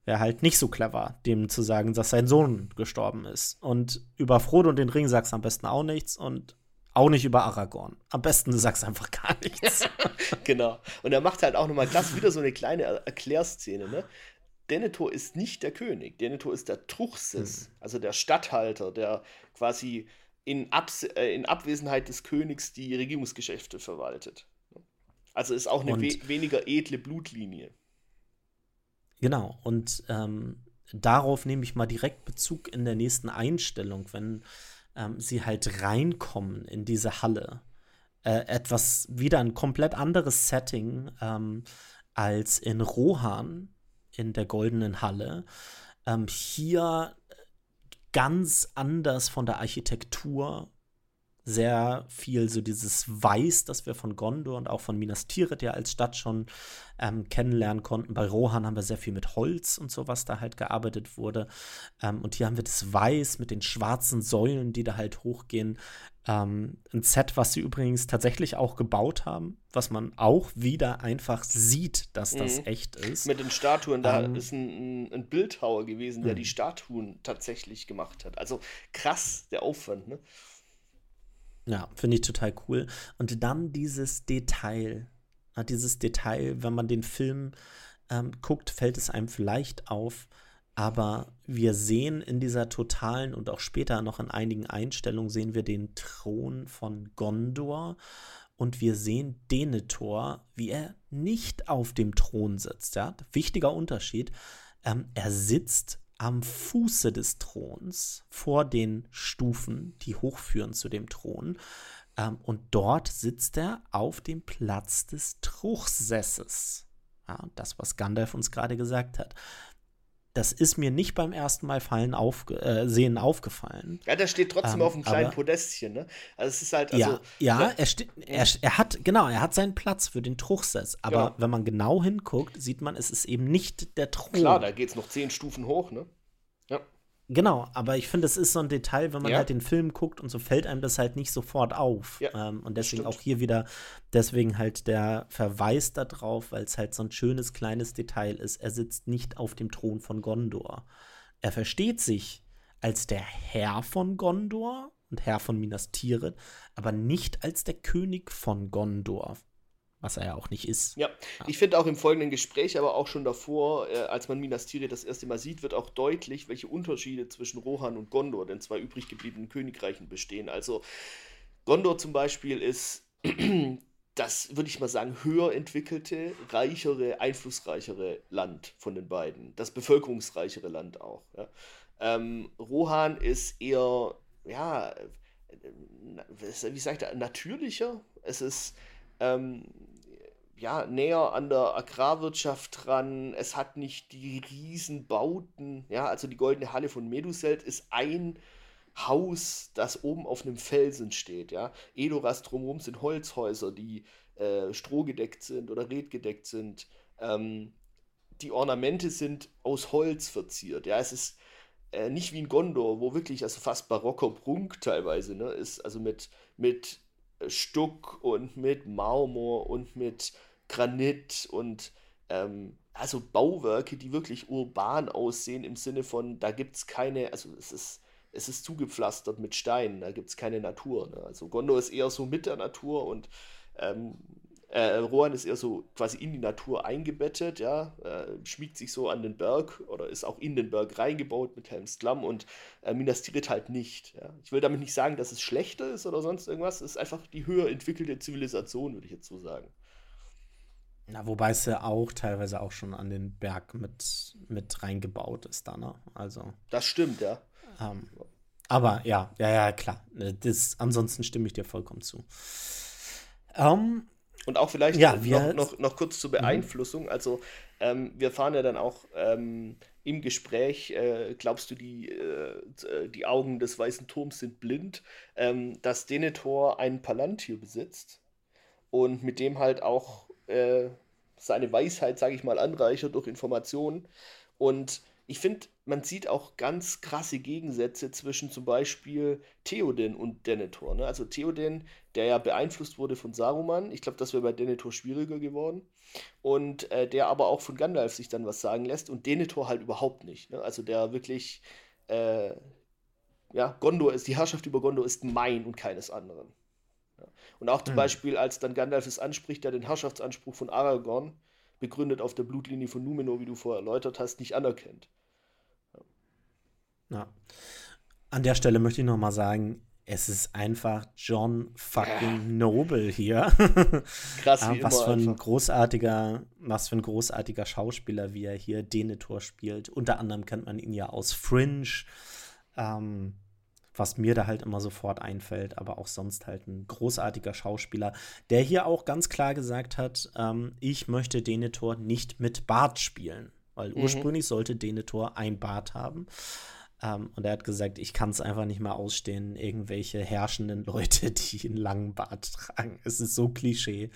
Wäre halt nicht so clever, dem zu sagen, dass sein Sohn gestorben ist. Und über Frodo und den Ring sagst du am besten auch nichts und auch nicht über Aragorn. Am besten du sagst einfach gar nichts. genau. Und er macht halt auch nochmal klasse wieder so eine kleine Erklärszene, ne? Denethor ist nicht der König. Denethor ist der Truchsess, hm. also der Statthalter, der quasi in, Abs äh, in Abwesenheit des Königs die Regierungsgeschäfte verwaltet. Also ist auch eine we weniger edle Blutlinie. Genau, und ähm, darauf nehme ich mal direkt Bezug in der nächsten Einstellung, wenn ähm, sie halt reinkommen in diese Halle. Äh, etwas, wieder ein komplett anderes Setting ähm, als in Rohan in der Goldenen Halle. Ähm, hier ganz anders von der Architektur. Sehr viel so dieses Weiß, das wir von Gondor und auch von Minas Tirith ja als Stadt schon ähm, kennenlernen konnten. Bei Rohan haben wir sehr viel mit Holz und sowas da halt gearbeitet wurde. Ähm, und hier haben wir das Weiß mit den schwarzen Säulen, die da halt hochgehen. Ähm, ein Set, was sie übrigens tatsächlich auch gebaut haben, was man auch wieder einfach sieht, dass das mhm. echt ist. Mit den Statuen, da ähm, ist ein, ein, Bildhauer gewesen, der mhm. die Statuen tatsächlich gemacht hat. Also krass, der Aufwand, ne? Ja, finde ich total cool. Und dann dieses Detail. dieses Detail, wenn man den Film ähm, guckt, fällt es einem vielleicht auf, aber wir sehen in dieser totalen und auch später noch in einigen Einstellungen sehen wir den Thron von Gondor und wir sehen Denethor, wie er nicht auf dem Thron sitzt. Ja? Wichtiger Unterschied. Ähm, er sitzt am Fuße des Throns vor den Stufen, die hochführen zu dem Thron. Ähm, und dort sitzt er auf dem Platz des Truchsesses. Ja, das, was Gandalf uns gerade gesagt hat das ist mir nicht beim ersten Mal fallen auf, äh, sehen aufgefallen. Ja, der steht trotzdem ähm, auf einem kleinen aber, Podestchen, ne? Also es ist halt, also, Ja, ja ne? er, steht, er, er, hat, genau, er hat seinen Platz für den Truchsess. Aber ja. wenn man genau hinguckt, sieht man, es ist eben nicht der Thron. Klar, da geht es noch zehn Stufen hoch, ne? Genau, aber ich finde, es ist so ein Detail, wenn man ja. halt den Film guckt und so fällt einem das halt nicht sofort auf. Ja, ähm, und deswegen stimmt. auch hier wieder, deswegen halt der Verweis darauf, weil es halt so ein schönes kleines Detail ist. Er sitzt nicht auf dem Thron von Gondor. Er versteht sich als der Herr von Gondor und Herr von Minas Tirith, aber nicht als der König von Gondor was er ja auch nicht ist. Ja, ja. ich finde auch im folgenden Gespräch, aber auch schon davor, äh, als man Minas Tirith das erste Mal sieht, wird auch deutlich, welche Unterschiede zwischen Rohan und Gondor, den zwei übrig gebliebenen Königreichen, bestehen. Also Gondor zum Beispiel ist das, würde ich mal sagen, höher entwickelte, reichere, einflussreichere Land von den beiden. Das bevölkerungsreichere Land auch. Ja. Ähm, Rohan ist eher, ja, äh, wie sagt er, natürlicher. Es ist ähm, ja, näher an der Agrarwirtschaft dran. Es hat nicht die Riesenbauten. Ja, also die Goldene Halle von Meduselt ist ein Haus, das oben auf einem Felsen steht. Ja, Edoras drumherum sind Holzhäuser, die äh, strohgedeckt sind oder redgedeckt sind. Ähm, die Ornamente sind aus Holz verziert. Ja, es ist äh, nicht wie in Gondor, wo wirklich also fast barocker Prunk teilweise ne, ist, also mit, mit Stuck und mit Marmor und mit Granit und ähm, also Bauwerke, die wirklich urban aussehen im Sinne von, da gibt es keine, also es ist, es ist zugepflastert mit Steinen, da gibt es keine Natur. Ne? Also Gondor ist eher so mit der Natur und ähm, Äh, Rohan ist eher so quasi in die Natur eingebettet, ja, äh, schmiegt sich so an den Berg oder ist auch in den Berg reingebaut mit Helms Klamm und äh, Minas Tirith halt nicht. Ja. Ich will damit nicht sagen, dass es schlechter ist oder sonst irgendwas, es ist einfach die höher entwickelte Zivilisation, würde ich jetzt so sagen. Na, wobei es ja auch teilweise auch schon an den Berg mit, mit reingebaut ist da, ne? Also. Das stimmt, ja. Ähm, aber ja, ja, ja, klar. Das, ansonsten stimme ich dir vollkommen zu. Ähm, und auch vielleicht ja, noch, noch, noch, kurz zur mhm. Beeinflussung. Also ähm, wir fahren ja dann auch ähm, im Gespräch, äh, glaubst du, die, äh, die Augen des Weißen Turms sind blind, ähm, dass Denethor einen Palantir besitzt und mit dem halt auch äh, seine Weisheit, sage ich mal, anreichert durch Informationen. Und ich finde, man sieht auch ganz krasse Gegensätze zwischen zum Beispiel Theoden und Denethor. Ne? Also Theoden, der ja beeinflusst wurde von Saruman, ich glaube, das wäre bei Denethor schwieriger geworden. Und äh, der aber auch von Gandalf sich dann was sagen lässt und Denethor halt überhaupt nicht. Ne? Also der wirklich, äh, ja, Gondor ist, die Herrschaft über Gondor ist mein und keines anderen. Ja. Und auch zum mhm. Beispiel, als dann Gandalf es anspricht, der den Herrschaftsanspruch von Aragorn begründet auf der Blutlinie von Numenor, wie du vorher erläutert hast, nicht anerkennt. Ja. An der Stelle möchte ich noch mal sagen, es ist einfach John fucking Noble hier. Krass, wie was für ein einfach. großartiger, was für ein großartiger Schauspieler, wie er hier Denethor spielt. Unter anderem kennt man ihn ja aus Fringe, ähm, was mir da halt immer sofort einfällt, aber auch sonst halt ein großartiger Schauspieler, der hier auch ganz klar gesagt hat, ähm, ich möchte Denethor nicht mit Bart spielen, weil mhm. ursprünglich sollte Denethor ein Bart haben. Um, ähm, und er hat gesagt, ich kann es einfach nicht mehr ausstehen, irgendwelche herrschenden Leute, die einen langen Bart tragen. Es ist so Klischee.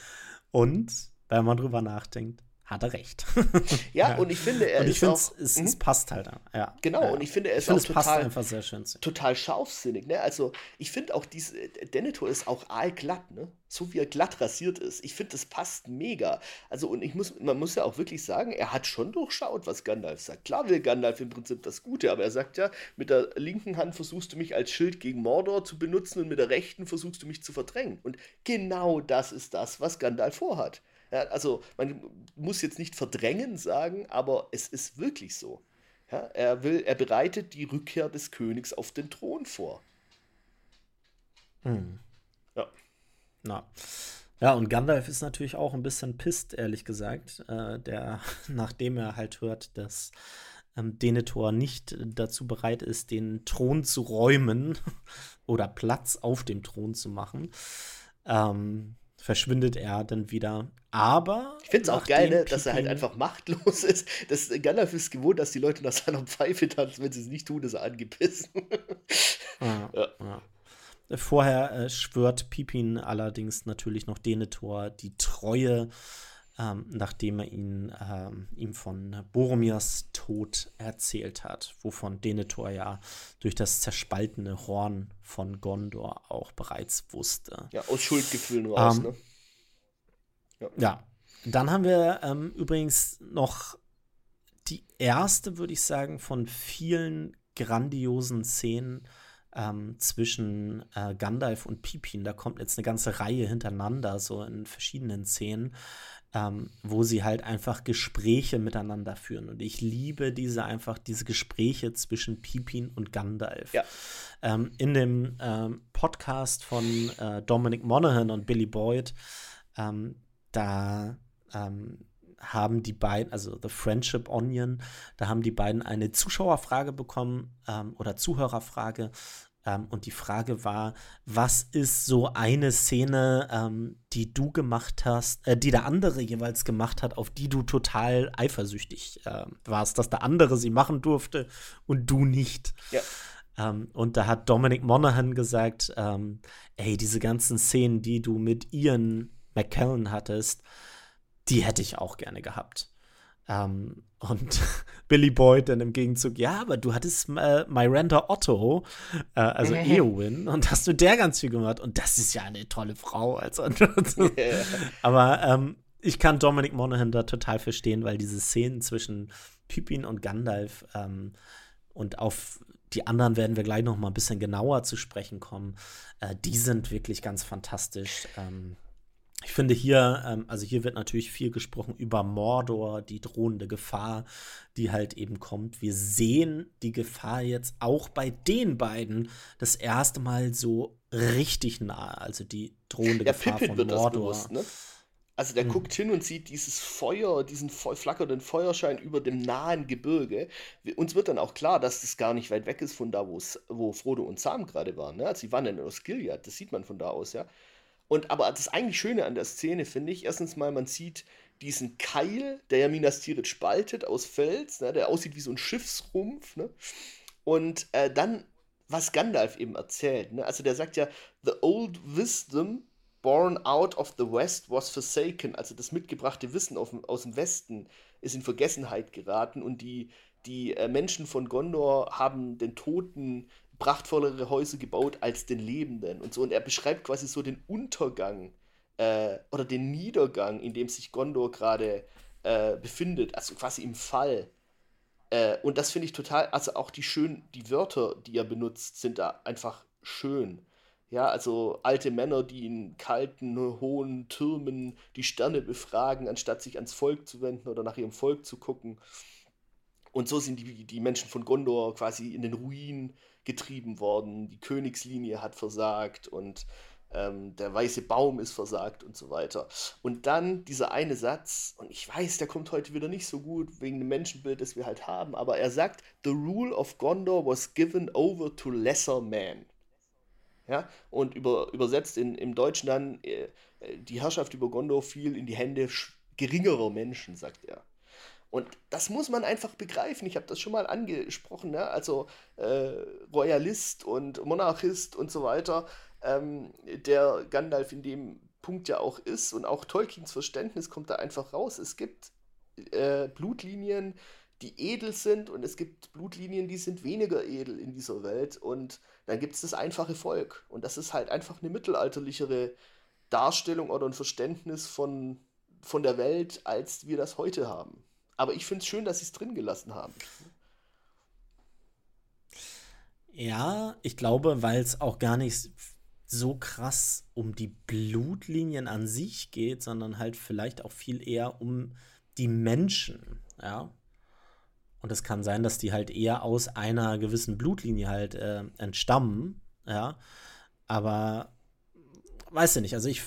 Und, wenn man drüber nachdenkt, hat er recht. ja, und ich finde, er und ich ist auch, es, es, mhm. passt halt. Ja. Genau, ja. und ich finde, er ist find, auch total, einfach sehr schön. total scharfsinnig. Ne? Also, ich finde auch, diese, Denethor ist auch aalglatt, ne? so wie er glatt rasiert ist. Ich finde, das passt mega. Also, und ich muss, man muss ja auch wirklich sagen, er hat schon durchschaut, was Gandalf sagt. Klar will Gandalf im Prinzip das Gute, aber er sagt ja, mit der linken Hand versuchst du mich als Schild gegen Mordor zu benutzen und mit der rechten versuchst du mich zu verdrängen. Und genau das ist das, was Gandalf vorhat. Ja, also man muss jetzt nicht verdrängen sagen, aber es ist wirklich so. Ja, er, will, er bereitet die Rückkehr des Königs auf den Thron vor. Hm. Ja. Na. Ja, und Gandalf ist natürlich auch ein bisschen pisst, ehrlich gesagt. Äh, der, nachdem er halt hört, dass ähm, Denethor nicht dazu bereit ist, den Thron zu räumen oder Platz auf dem Thron zu machen, ähm, verschwindet er dann wieder. Aber. Ich finde es auch geil, ne, dass er halt einfach machtlos ist. Das, Gandalf ist gewohnt, dass die Leute nach seiner Pfeife tanzen. Wenn sie es nicht tun, ist er angepisst. ja, ja. Ja. Vorher äh, schwört Pipin allerdings natürlich noch Denethor die Treue ähm, nachdem er ihn, ähm, ihm von Boromirs Tod erzählt hat, wovon Denethor ja durch das zerspaltene Horn von Gondor auch bereits wusste. Ja, aus Schuldgefühlen raus, ähm, ne? Ja. ja. Dann haben wir ähm, übrigens noch die erste, würde ich sagen, von vielen grandiosen Szenen ähm, zwischen äh, Gandalf und Pippin. Da kommt jetzt eine ganze Reihe hintereinander, so in verschiedenen Szenen ähm, wo sie halt einfach Gespräche miteinander führen. Und ich liebe diese einfach, diese Gespräche zwischen Pipin und Gandalf. Ja. Ähm, in dem ähm, Podcast von äh, Dominic Monaghan und Billy Boyd, ähm, da ähm, haben die beiden, also The Friendship Onion, da haben die beiden eine Zuschauerfrage bekommen ähm, oder Zuhörerfrage ähm, und die Frage war, was ist so eine Szene, ähm, die du gemacht hast, äh, die der andere jeweils gemacht hat, auf die du total eifersüchtig äh, warst, dass der andere sie machen durfte und du nicht. Ja. Ähm, und da hat Dominic Monaghan gesagt, ähm, ey, diese ganzen Szenen, die du mit Ian McKellen hattest, die hätte ich auch gerne gehabt. Ähm, und Billy Boyd dann im Gegenzug, ja, aber du hattest äh, Miranda Otto, äh, also. Eowyn, und hast mit der ganz viel gemacht. Und das ist ja eine tolle Frau. Also. Aber ähm, ich kann Dominic Monaghan da total verstehen, weil diese Szenen zwischen Pippin und Gandalf ähm, und auf die anderen werden wir gleich noch mal ein bisschen genauer zu sprechen kommen. Äh, die sind wirklich ganz fantastisch. Ähm, ich finde hier, ähm, also hier wird natürlich viel gesprochen über Mordor, die drohende Gefahr, die halt eben kommt. Wir sehen die Gefahr jetzt auch bei den beiden das erste Mal so richtig nahe, also die drohende ja, Gefahr Pippin von Mordor. Bewusst, ne? Also der hm. guckt hin und sieht dieses Feuer, diesen flackernden Feuerschein über dem nahen Gebirge. Uns wird dann auch klar, dass das gar nicht weit weg ist von da, wo Frodo und Sam gerade waren. Ne? Also sie waren in Osgiliath, das sieht man von da aus, ja. Und aber das eigentlich Schöne an der Szene finde ich, erstens mal, man sieht diesen Keil, der ja Minas Tirith spaltet aus Fels, ne, der aussieht wie so ein Schiffsrumpf. Ne? Und äh, dann, was Gandalf eben erzählt. Ne? Also der sagt ja, The old wisdom born out of the west was forsaken. Also das mitgebrachte Wissen auf, aus dem Westen ist in Vergessenheit geraten und die, die äh, Menschen von Gondor haben den Toten prachtvollere Häuser gebaut als den Lebenden und so. Und er beschreibt quasi so den Untergang äh, oder den Niedergang, in dem sich Gondor gerade äh, befindet, also quasi im Fall. Äh, und das finde ich total, also auch die schönen, die Wörter, die er benutzt, sind da einfach schön. Ja, also alte Männer, die in kalten, hohen Türmen die Sterne befragen, anstatt sich ans Volk zu wenden oder nach ihrem Volk zu gucken. Und so sind die, die Menschen von Gondor quasi in den Ruinen getrieben worden, die Königslinie hat versagt und ähm, der weiße Baum ist versagt und so weiter. Und dann dieser eine Satz, und ich weiß, der kommt heute wieder nicht so gut wegen dem Menschenbild, das wir halt haben, aber er sagt, The rule of Gondor was given over to lesser men. Ja, und über, übersetzt in, im Deutschen dann, äh, die Herrschaft über Gondor fiel in die Hände geringerer Menschen, sagt er. Und das muss man einfach begreifen. Ich habe das schon mal angesprochen. Ne? Also äh, Royalist und Monarchist und so weiter, ähm, der Gandalf in dem Punkt ja auch ist. Und auch Tolkiens Verständnis kommt da einfach raus. Es gibt äh, Blutlinien, die edel sind und es gibt Blutlinien, die sind weniger edel in dieser Welt. Und dann gibt es das einfache Volk. Und das ist halt einfach eine mittelalterlichere Darstellung oder ein Verständnis von, von der Welt, als wir das heute haben. Aber ich finde es schön, dass sie es drin gelassen haben. Ja, ich glaube, weil es auch gar nicht so krass um die Blutlinien an sich geht, sondern halt vielleicht auch viel eher um die Menschen, ja. Und es kann sein, dass die halt eher aus einer gewissen Blutlinie halt äh, entstammen, ja. Aber weiß ich nicht, also ich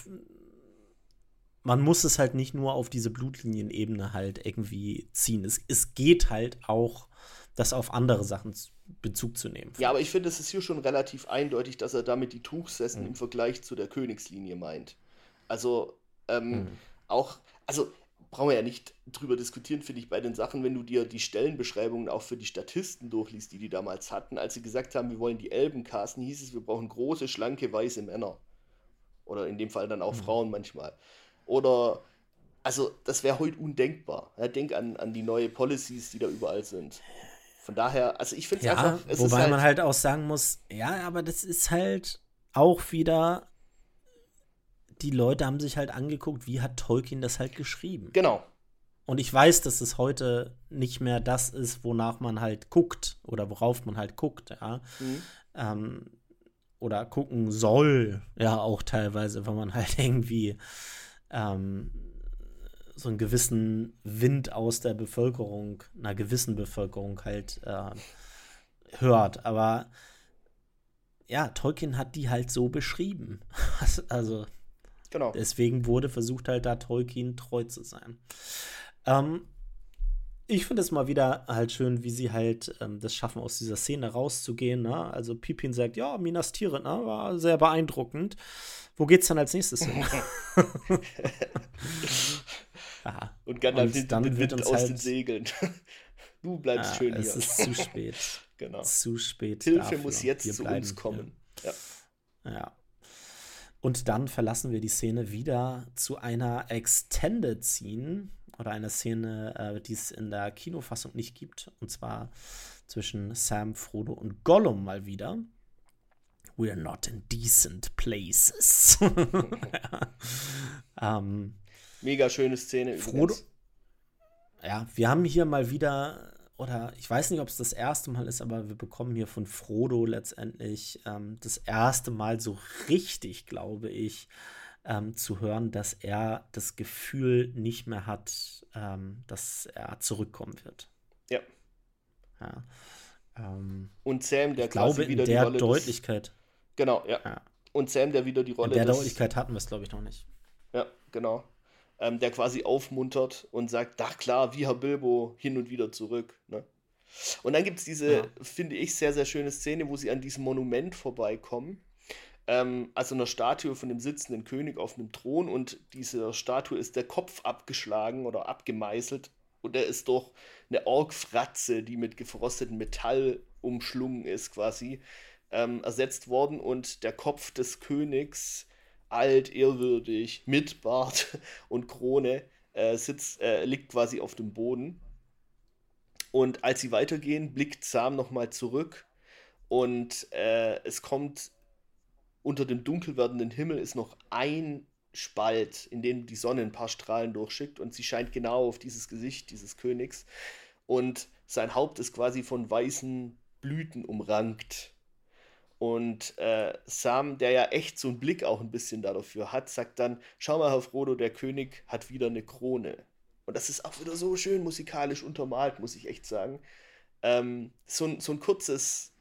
man muss es halt nicht nur auf diese Blutlinien-Ebene halt irgendwie ziehen. Es, es geht halt auch, das auf andere Sachen Bezug zu nehmen. Ja, aber ich finde, es ist hier schon relativ eindeutig, dass er damit die Tuchsessen mhm. im Vergleich zu der Königslinie meint. Also, ähm, mhm. auch, also brauchen wir ja nicht drüber diskutieren, finde ich, bei den Sachen, wenn du dir die Stellenbeschreibungen auch für die Statisten durchliest, die die damals hatten. Als sie gesagt haben, wir wollen die Elben casten, hieß es, wir brauchen große, schlanke, weiße Männer. Oder in dem Fall dann auch mhm. Frauen manchmal. Oder, also das wäre heute undenkbar. Ja, denk an, an die neue Policies, die da überall sind. Von daher, also ich finde es ja, einfach. wobei halt man halt auch sagen muss, ja, aber das ist halt auch wieder. Die Leute haben sich halt angeguckt, wie hat Tolkien das halt geschrieben. Genau. Und ich weiß, dass es heute nicht mehr das ist, wonach man halt guckt oder worauf man halt guckt, ja. Mhm. Ähm, oder gucken soll, ja, auch teilweise, wenn man halt irgendwie ähm, so einen gewissen Wind aus der Bevölkerung, einer gewissen Bevölkerung halt äh, hört. Aber ja, Tolkien hat die halt so beschrieben. also genau. deswegen wurde versucht halt da Tolkien treu zu sein. Ähm, ich finde es mal wieder halt schön, wie sie halt ähm, das schaffen, aus dieser Szene rauszugehen. Ne? Also Pippin sagt, ja, Minas Tirith ne? war sehr beeindruckend. Wo geht's dann als nächstes hin? ja. Und Gandalf nimmt dann den Wind aus halt, den Segeln. Du bleibst ja, schön es hier. Es ist zu spät. genau. Zu spät. Hilfe dafür. muss jetzt Wir zu uns kommen. Ja. ja. Und dann verlassen wir die Szene wieder zu einer Extended Scene oder einer Szene, äh, die es in der Kinofassung nicht gibt. Und zwar zwischen Sam, Frodo und Gollum mal wieder. We're not in decent places. ja. ähm, Mega schöne Szene. Frodo. Ja, wir haben hier mal wieder, oder ich weiß nicht, ob es das erste Mal ist, aber wir bekommen hier von Frodo letztendlich ähm, das erste Mal so richtig, glaube ich, ähm, zu hören, dass er das Gefühl nicht mehr hat, ähm, dass er zurückkommen wird. Ja. ja. Ähm, und Sam, der ich glaube, wieder in der Deutlichkeit. Genau, ja. ja. Und Sam, der wieder die Rolle. In der Deutlichkeit hatten wir es, glaube ich, noch nicht. Ja, genau. Ähm, der quasi aufmuntert und sagt, ach klar, wie Herr Bilbo hin und wieder zurück. Ne? Und dann gibt es diese, ja. finde ich, sehr, sehr schöne Szene, wo sie an diesem Monument vorbeikommen. Ähm, also einer Statue von dem sitzenden König auf einem Thron und dieser Statue ist der Kopf abgeschlagen oder abgemeißelt und er ist durch eine Orgfratze, die mit gefrostetem Metall umschlungen ist, quasi ähm, ersetzt worden und der Kopf des Königs, alt, ehrwürdig, mit Bart und Krone, äh, sitzt, äh, liegt quasi auf dem Boden. Und als sie weitergehen, blickt Sam nochmal zurück und äh, es kommt unter dem dunkel werdenden Himmel ist noch ein Spalt, in dem die Sonne ein paar Strahlen durchschickt und sie scheint genau auf dieses Gesicht dieses Königs und sein Haupt ist quasi von weißen Blüten umrankt. Und äh, Sam, der ja echt so einen Blick auch ein bisschen dafür hat, sagt dann: Schau mal, Herr Frodo, der König hat wieder eine Krone. Und das ist auch wieder so schön musikalisch untermalt, muss ich echt sagen. Ähm, so, so ein kurzes,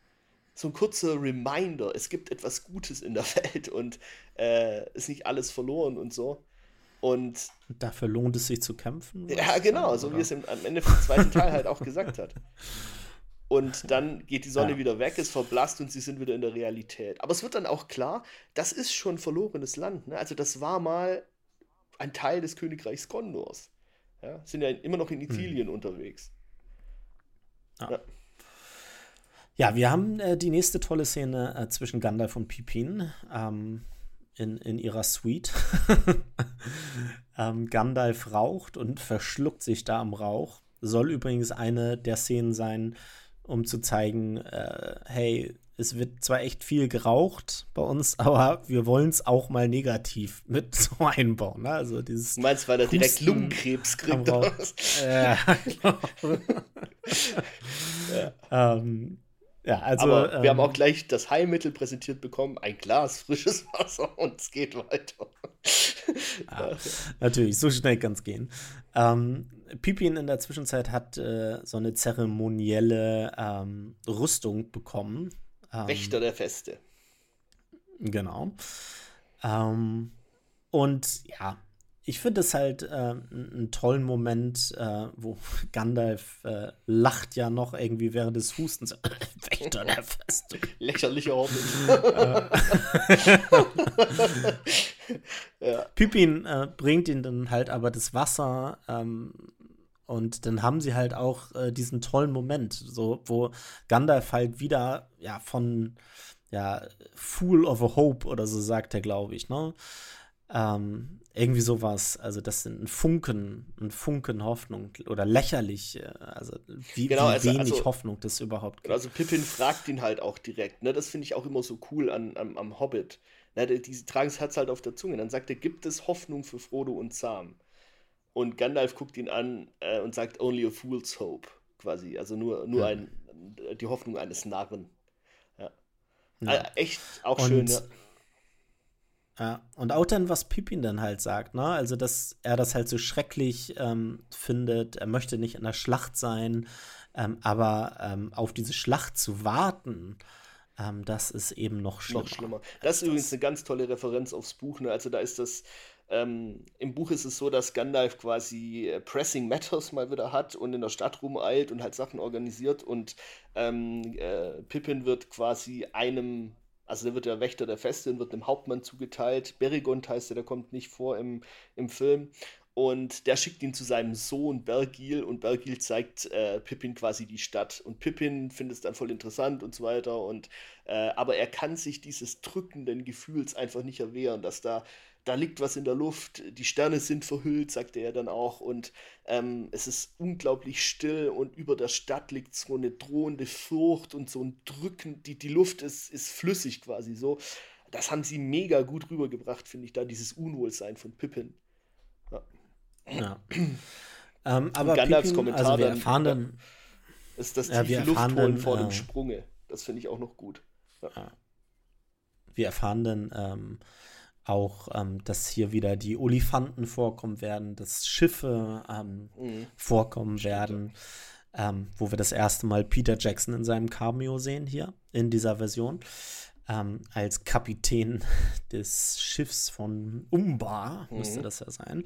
so ein kurzer Reminder, es gibt etwas Gutes in der Welt und äh, ist nicht alles verloren und so. Und dafür lohnt es sich zu kämpfen? Ja, genau, so wie es im, am Ende vom zweiten Teil halt auch gesagt hat. Und dann geht die Sonne ja. wieder weg, es verblasst und sie sind wieder in der Realität. Aber es wird dann auch klar, das ist schon verlorenes Land. Ne? Also das war mal ein Teil des Königreichs Gondors. Ja, sind ja immer noch in. Sizilien hm. unterwegs. Ja. ja. Wir haben äh, die nächste tolle Szene äh, zwischen Gandalf und Pippin ähm, in, in ihrer Suite. ähm, Gandalf raucht und verschluckt sich da am Rauch. Soll übrigens eine der Szenen sein, um zu zeigen, äh, hey, es wird zwar echt viel geraucht bei uns, aber wir wollen es auch mal negativ mit so einbauen. Ne? Also dieses du meinst, weil er direkt Lungenkrebs kriegt? Äh, genau. ja. Ähm, ja, also. Aber ähm, wir haben ähm, auch gleich das Heilmittel präsentiert bekommen: ein Glas frisches Wasser und es geht weiter. ja, natürlich, so schnell kann es gehen. Ähm, Pippin in der Zwischenzeit hat äh, so eine zeremonielle ähm, Rüstung bekommen. Ähm, Wächter der Feste. Genau. Ähm, und ja, ich finde es halt äh, einen tollen Moment, äh, wo Gandalf äh, lacht ja noch irgendwie während des Hustens. Wächter der Feste. Lächerlicher Hobbit. ja. Pippin äh, bringt ihn dann halt aber das Wasser ähm, und dann haben sie halt auch äh, diesen tollen Moment, so wo Gandalf halt wieder ja von ja Fool of a Hope oder so sagt er, glaube ich, ne? Ähm, irgendwie sowas, also das sind ein Funken, ein Funken Hoffnung oder lächerlich, äh, also wie, genau, wie also, wenig also, Hoffnung das überhaupt gibt. Also Pippin fragt ihn halt auch direkt, ne? Das finde ich auch immer so cool an, am, am Hobbit. Ne? Die, die tragen das Herz halt auf der Zunge. Dann sagt er, gibt es Hoffnung für Frodo und Sam? Und Gandalf guckt ihn an äh, und sagt, only a fool's hope, quasi. Also nur, nur ja. ein, die Hoffnung eines Narren. Ja. ja. Also echt auch und, schön, ja. Ja, und auch dann, was Pippin dann halt sagt, ne? Also, dass er das halt so schrecklich ähm, findet, er möchte nicht in der Schlacht sein, ähm, aber ähm, auf diese Schlacht zu warten, ähm, das ist eben noch schlimmer. Noch schlimmer. Das ist übrigens eine ganz tolle Referenz aufs Buch, ne? Also, da ist das ähm, Im Buch ist es so, dass Gandalf quasi äh, Pressing Matters mal wieder hat und in der Stadt rumeilt und halt Sachen organisiert und ähm, äh, Pippin wird quasi einem, also der wird der Wächter der Feste und wird dem Hauptmann zugeteilt. Berigond heißt er, der kommt nicht vor im, im Film. Und der schickt ihn zu seinem Sohn Bergil und Bergil zeigt äh, Pippin quasi die Stadt. Und Pippin findet es dann voll interessant und so weiter. Und, äh, aber er kann sich dieses drückenden Gefühls einfach nicht erwehren, dass da da liegt was in der Luft, die Sterne sind verhüllt, sagte er dann auch, und ähm, es ist unglaublich still und über der Stadt liegt so eine drohende Furcht und so ein Drücken, die, die Luft ist, ist flüssig quasi so. Das haben sie mega gut rübergebracht, finde ich, da dieses Unwohlsein von Pippin. Ja. ja. ähm, aber Gandalfs Pippin, Kommentar also wir erfahren dann, dann ist das tiefe ja, Luft holen vor äh, dem Sprunge. Das finde ich auch noch gut. Ja. Wir erfahren dann, ähm, auch, ähm, dass hier wieder die Olifanten vorkommen werden, dass Schiffe ähm, mhm. vorkommen Stimmt. werden, ähm, wo wir das erste Mal Peter Jackson in seinem Cameo sehen hier in dieser Version. Ähm, als Kapitän des Schiffs von Umbar, mhm. müsste das ja sein.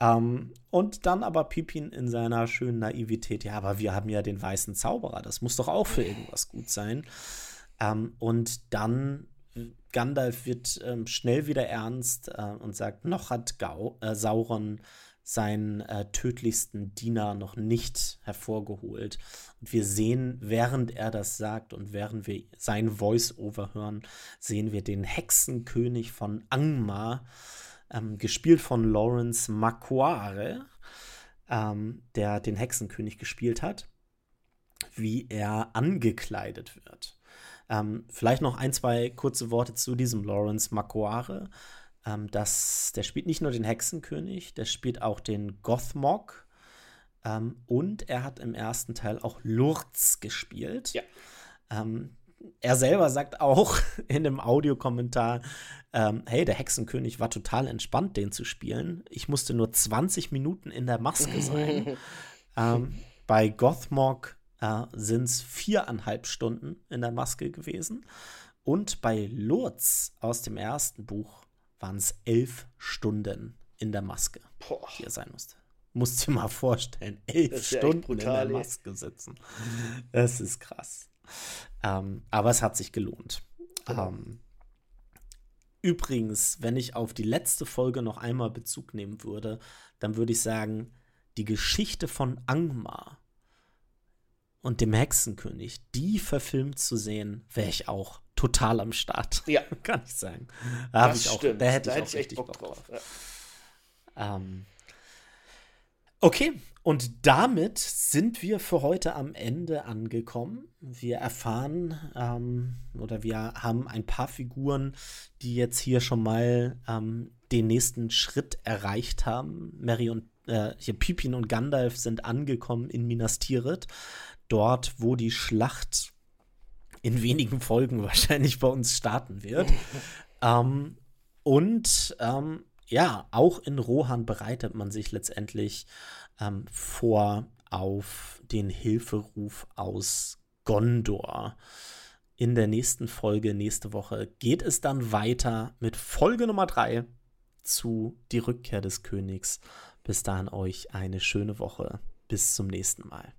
Ähm, und dann aber Pippin in seiner schönen Naivität, ja, aber wir haben ja den weißen Zauberer, das muss doch auch für irgendwas gut sein. Ähm, und dann Gandalf wird ähm, schnell wieder ernst äh, und sagt, noch hat Gau äh, Sauron seinen äh, tödlichsten Diener noch nicht hervorgeholt. Und wir sehen, während er das sagt und während wir sein Voice-Over hören, sehen wir den Hexenkönig von Angmar, ähm, gespielt von Lawrence Macquarie, ähm, der den Hexenkönig gespielt hat, wie er angekleidet wird. Ähm, vielleicht noch ein, zwei kurze Worte zu diesem Lawrence Macquarie. Ähm, das, der spielt nicht nur den Hexenkönig, der spielt auch den Gothmog. Ähm, und er hat im ersten Teil auch Lurz gespielt. Ja. Ähm, er selber sagt auch in einem Audiokommentar, ähm, hey, der Hexenkönig war total entspannt, den zu spielen. Ich musste nur 20 Minuten in der Maske sein. ähm, bei Gothmog äh, sind es viereinhalb Stunden in der Maske gewesen. Und bei Lurz aus dem ersten Buch waren es elf Stunden in der Maske, Boah. die er sein musste. Musst dir mal vorstellen, elf Stunden brutal, in der Maske sitzen. Das ist krass. Ähm, aber es hat sich gelohnt. Genau. Ähm, übrigens, wenn ich auf die letzte Folge noch einmal Bezug nehmen würde, dann würde ich sagen, die Geschichte von Angmar und dem Hexenkönig, die verfilmt zu sehen, wäre ich auch total am Start. Ja. Kann ich sagen. Da, ich auch, da hätte da ich auch richtig Bock, drauf. drauf. Ja. Ähm, okay, und damit sind wir für heute am Ende angekommen. Wir erfahren ähm, oder wir haben ein paar Figuren, die jetzt hier schon mal ähm, den nächsten Schritt erreicht haben. Mary und äh, hier Pippin und Gandalf sind angekommen in Minas Tirith dort, wo die Schlacht in wenigen Folgen wahrscheinlich bei uns starten wird. ähm, und ähm, ja, auch in Rohan bereitet man sich letztendlich ähm, vor auf den Hilferuf aus Gondor. In der nächsten Folge, nächste Woche, geht es dann weiter mit Folge Nummer 3 zu Die Rückkehr des Königs. Bis dahin euch eine schöne Woche. Bis zum nächsten Mal.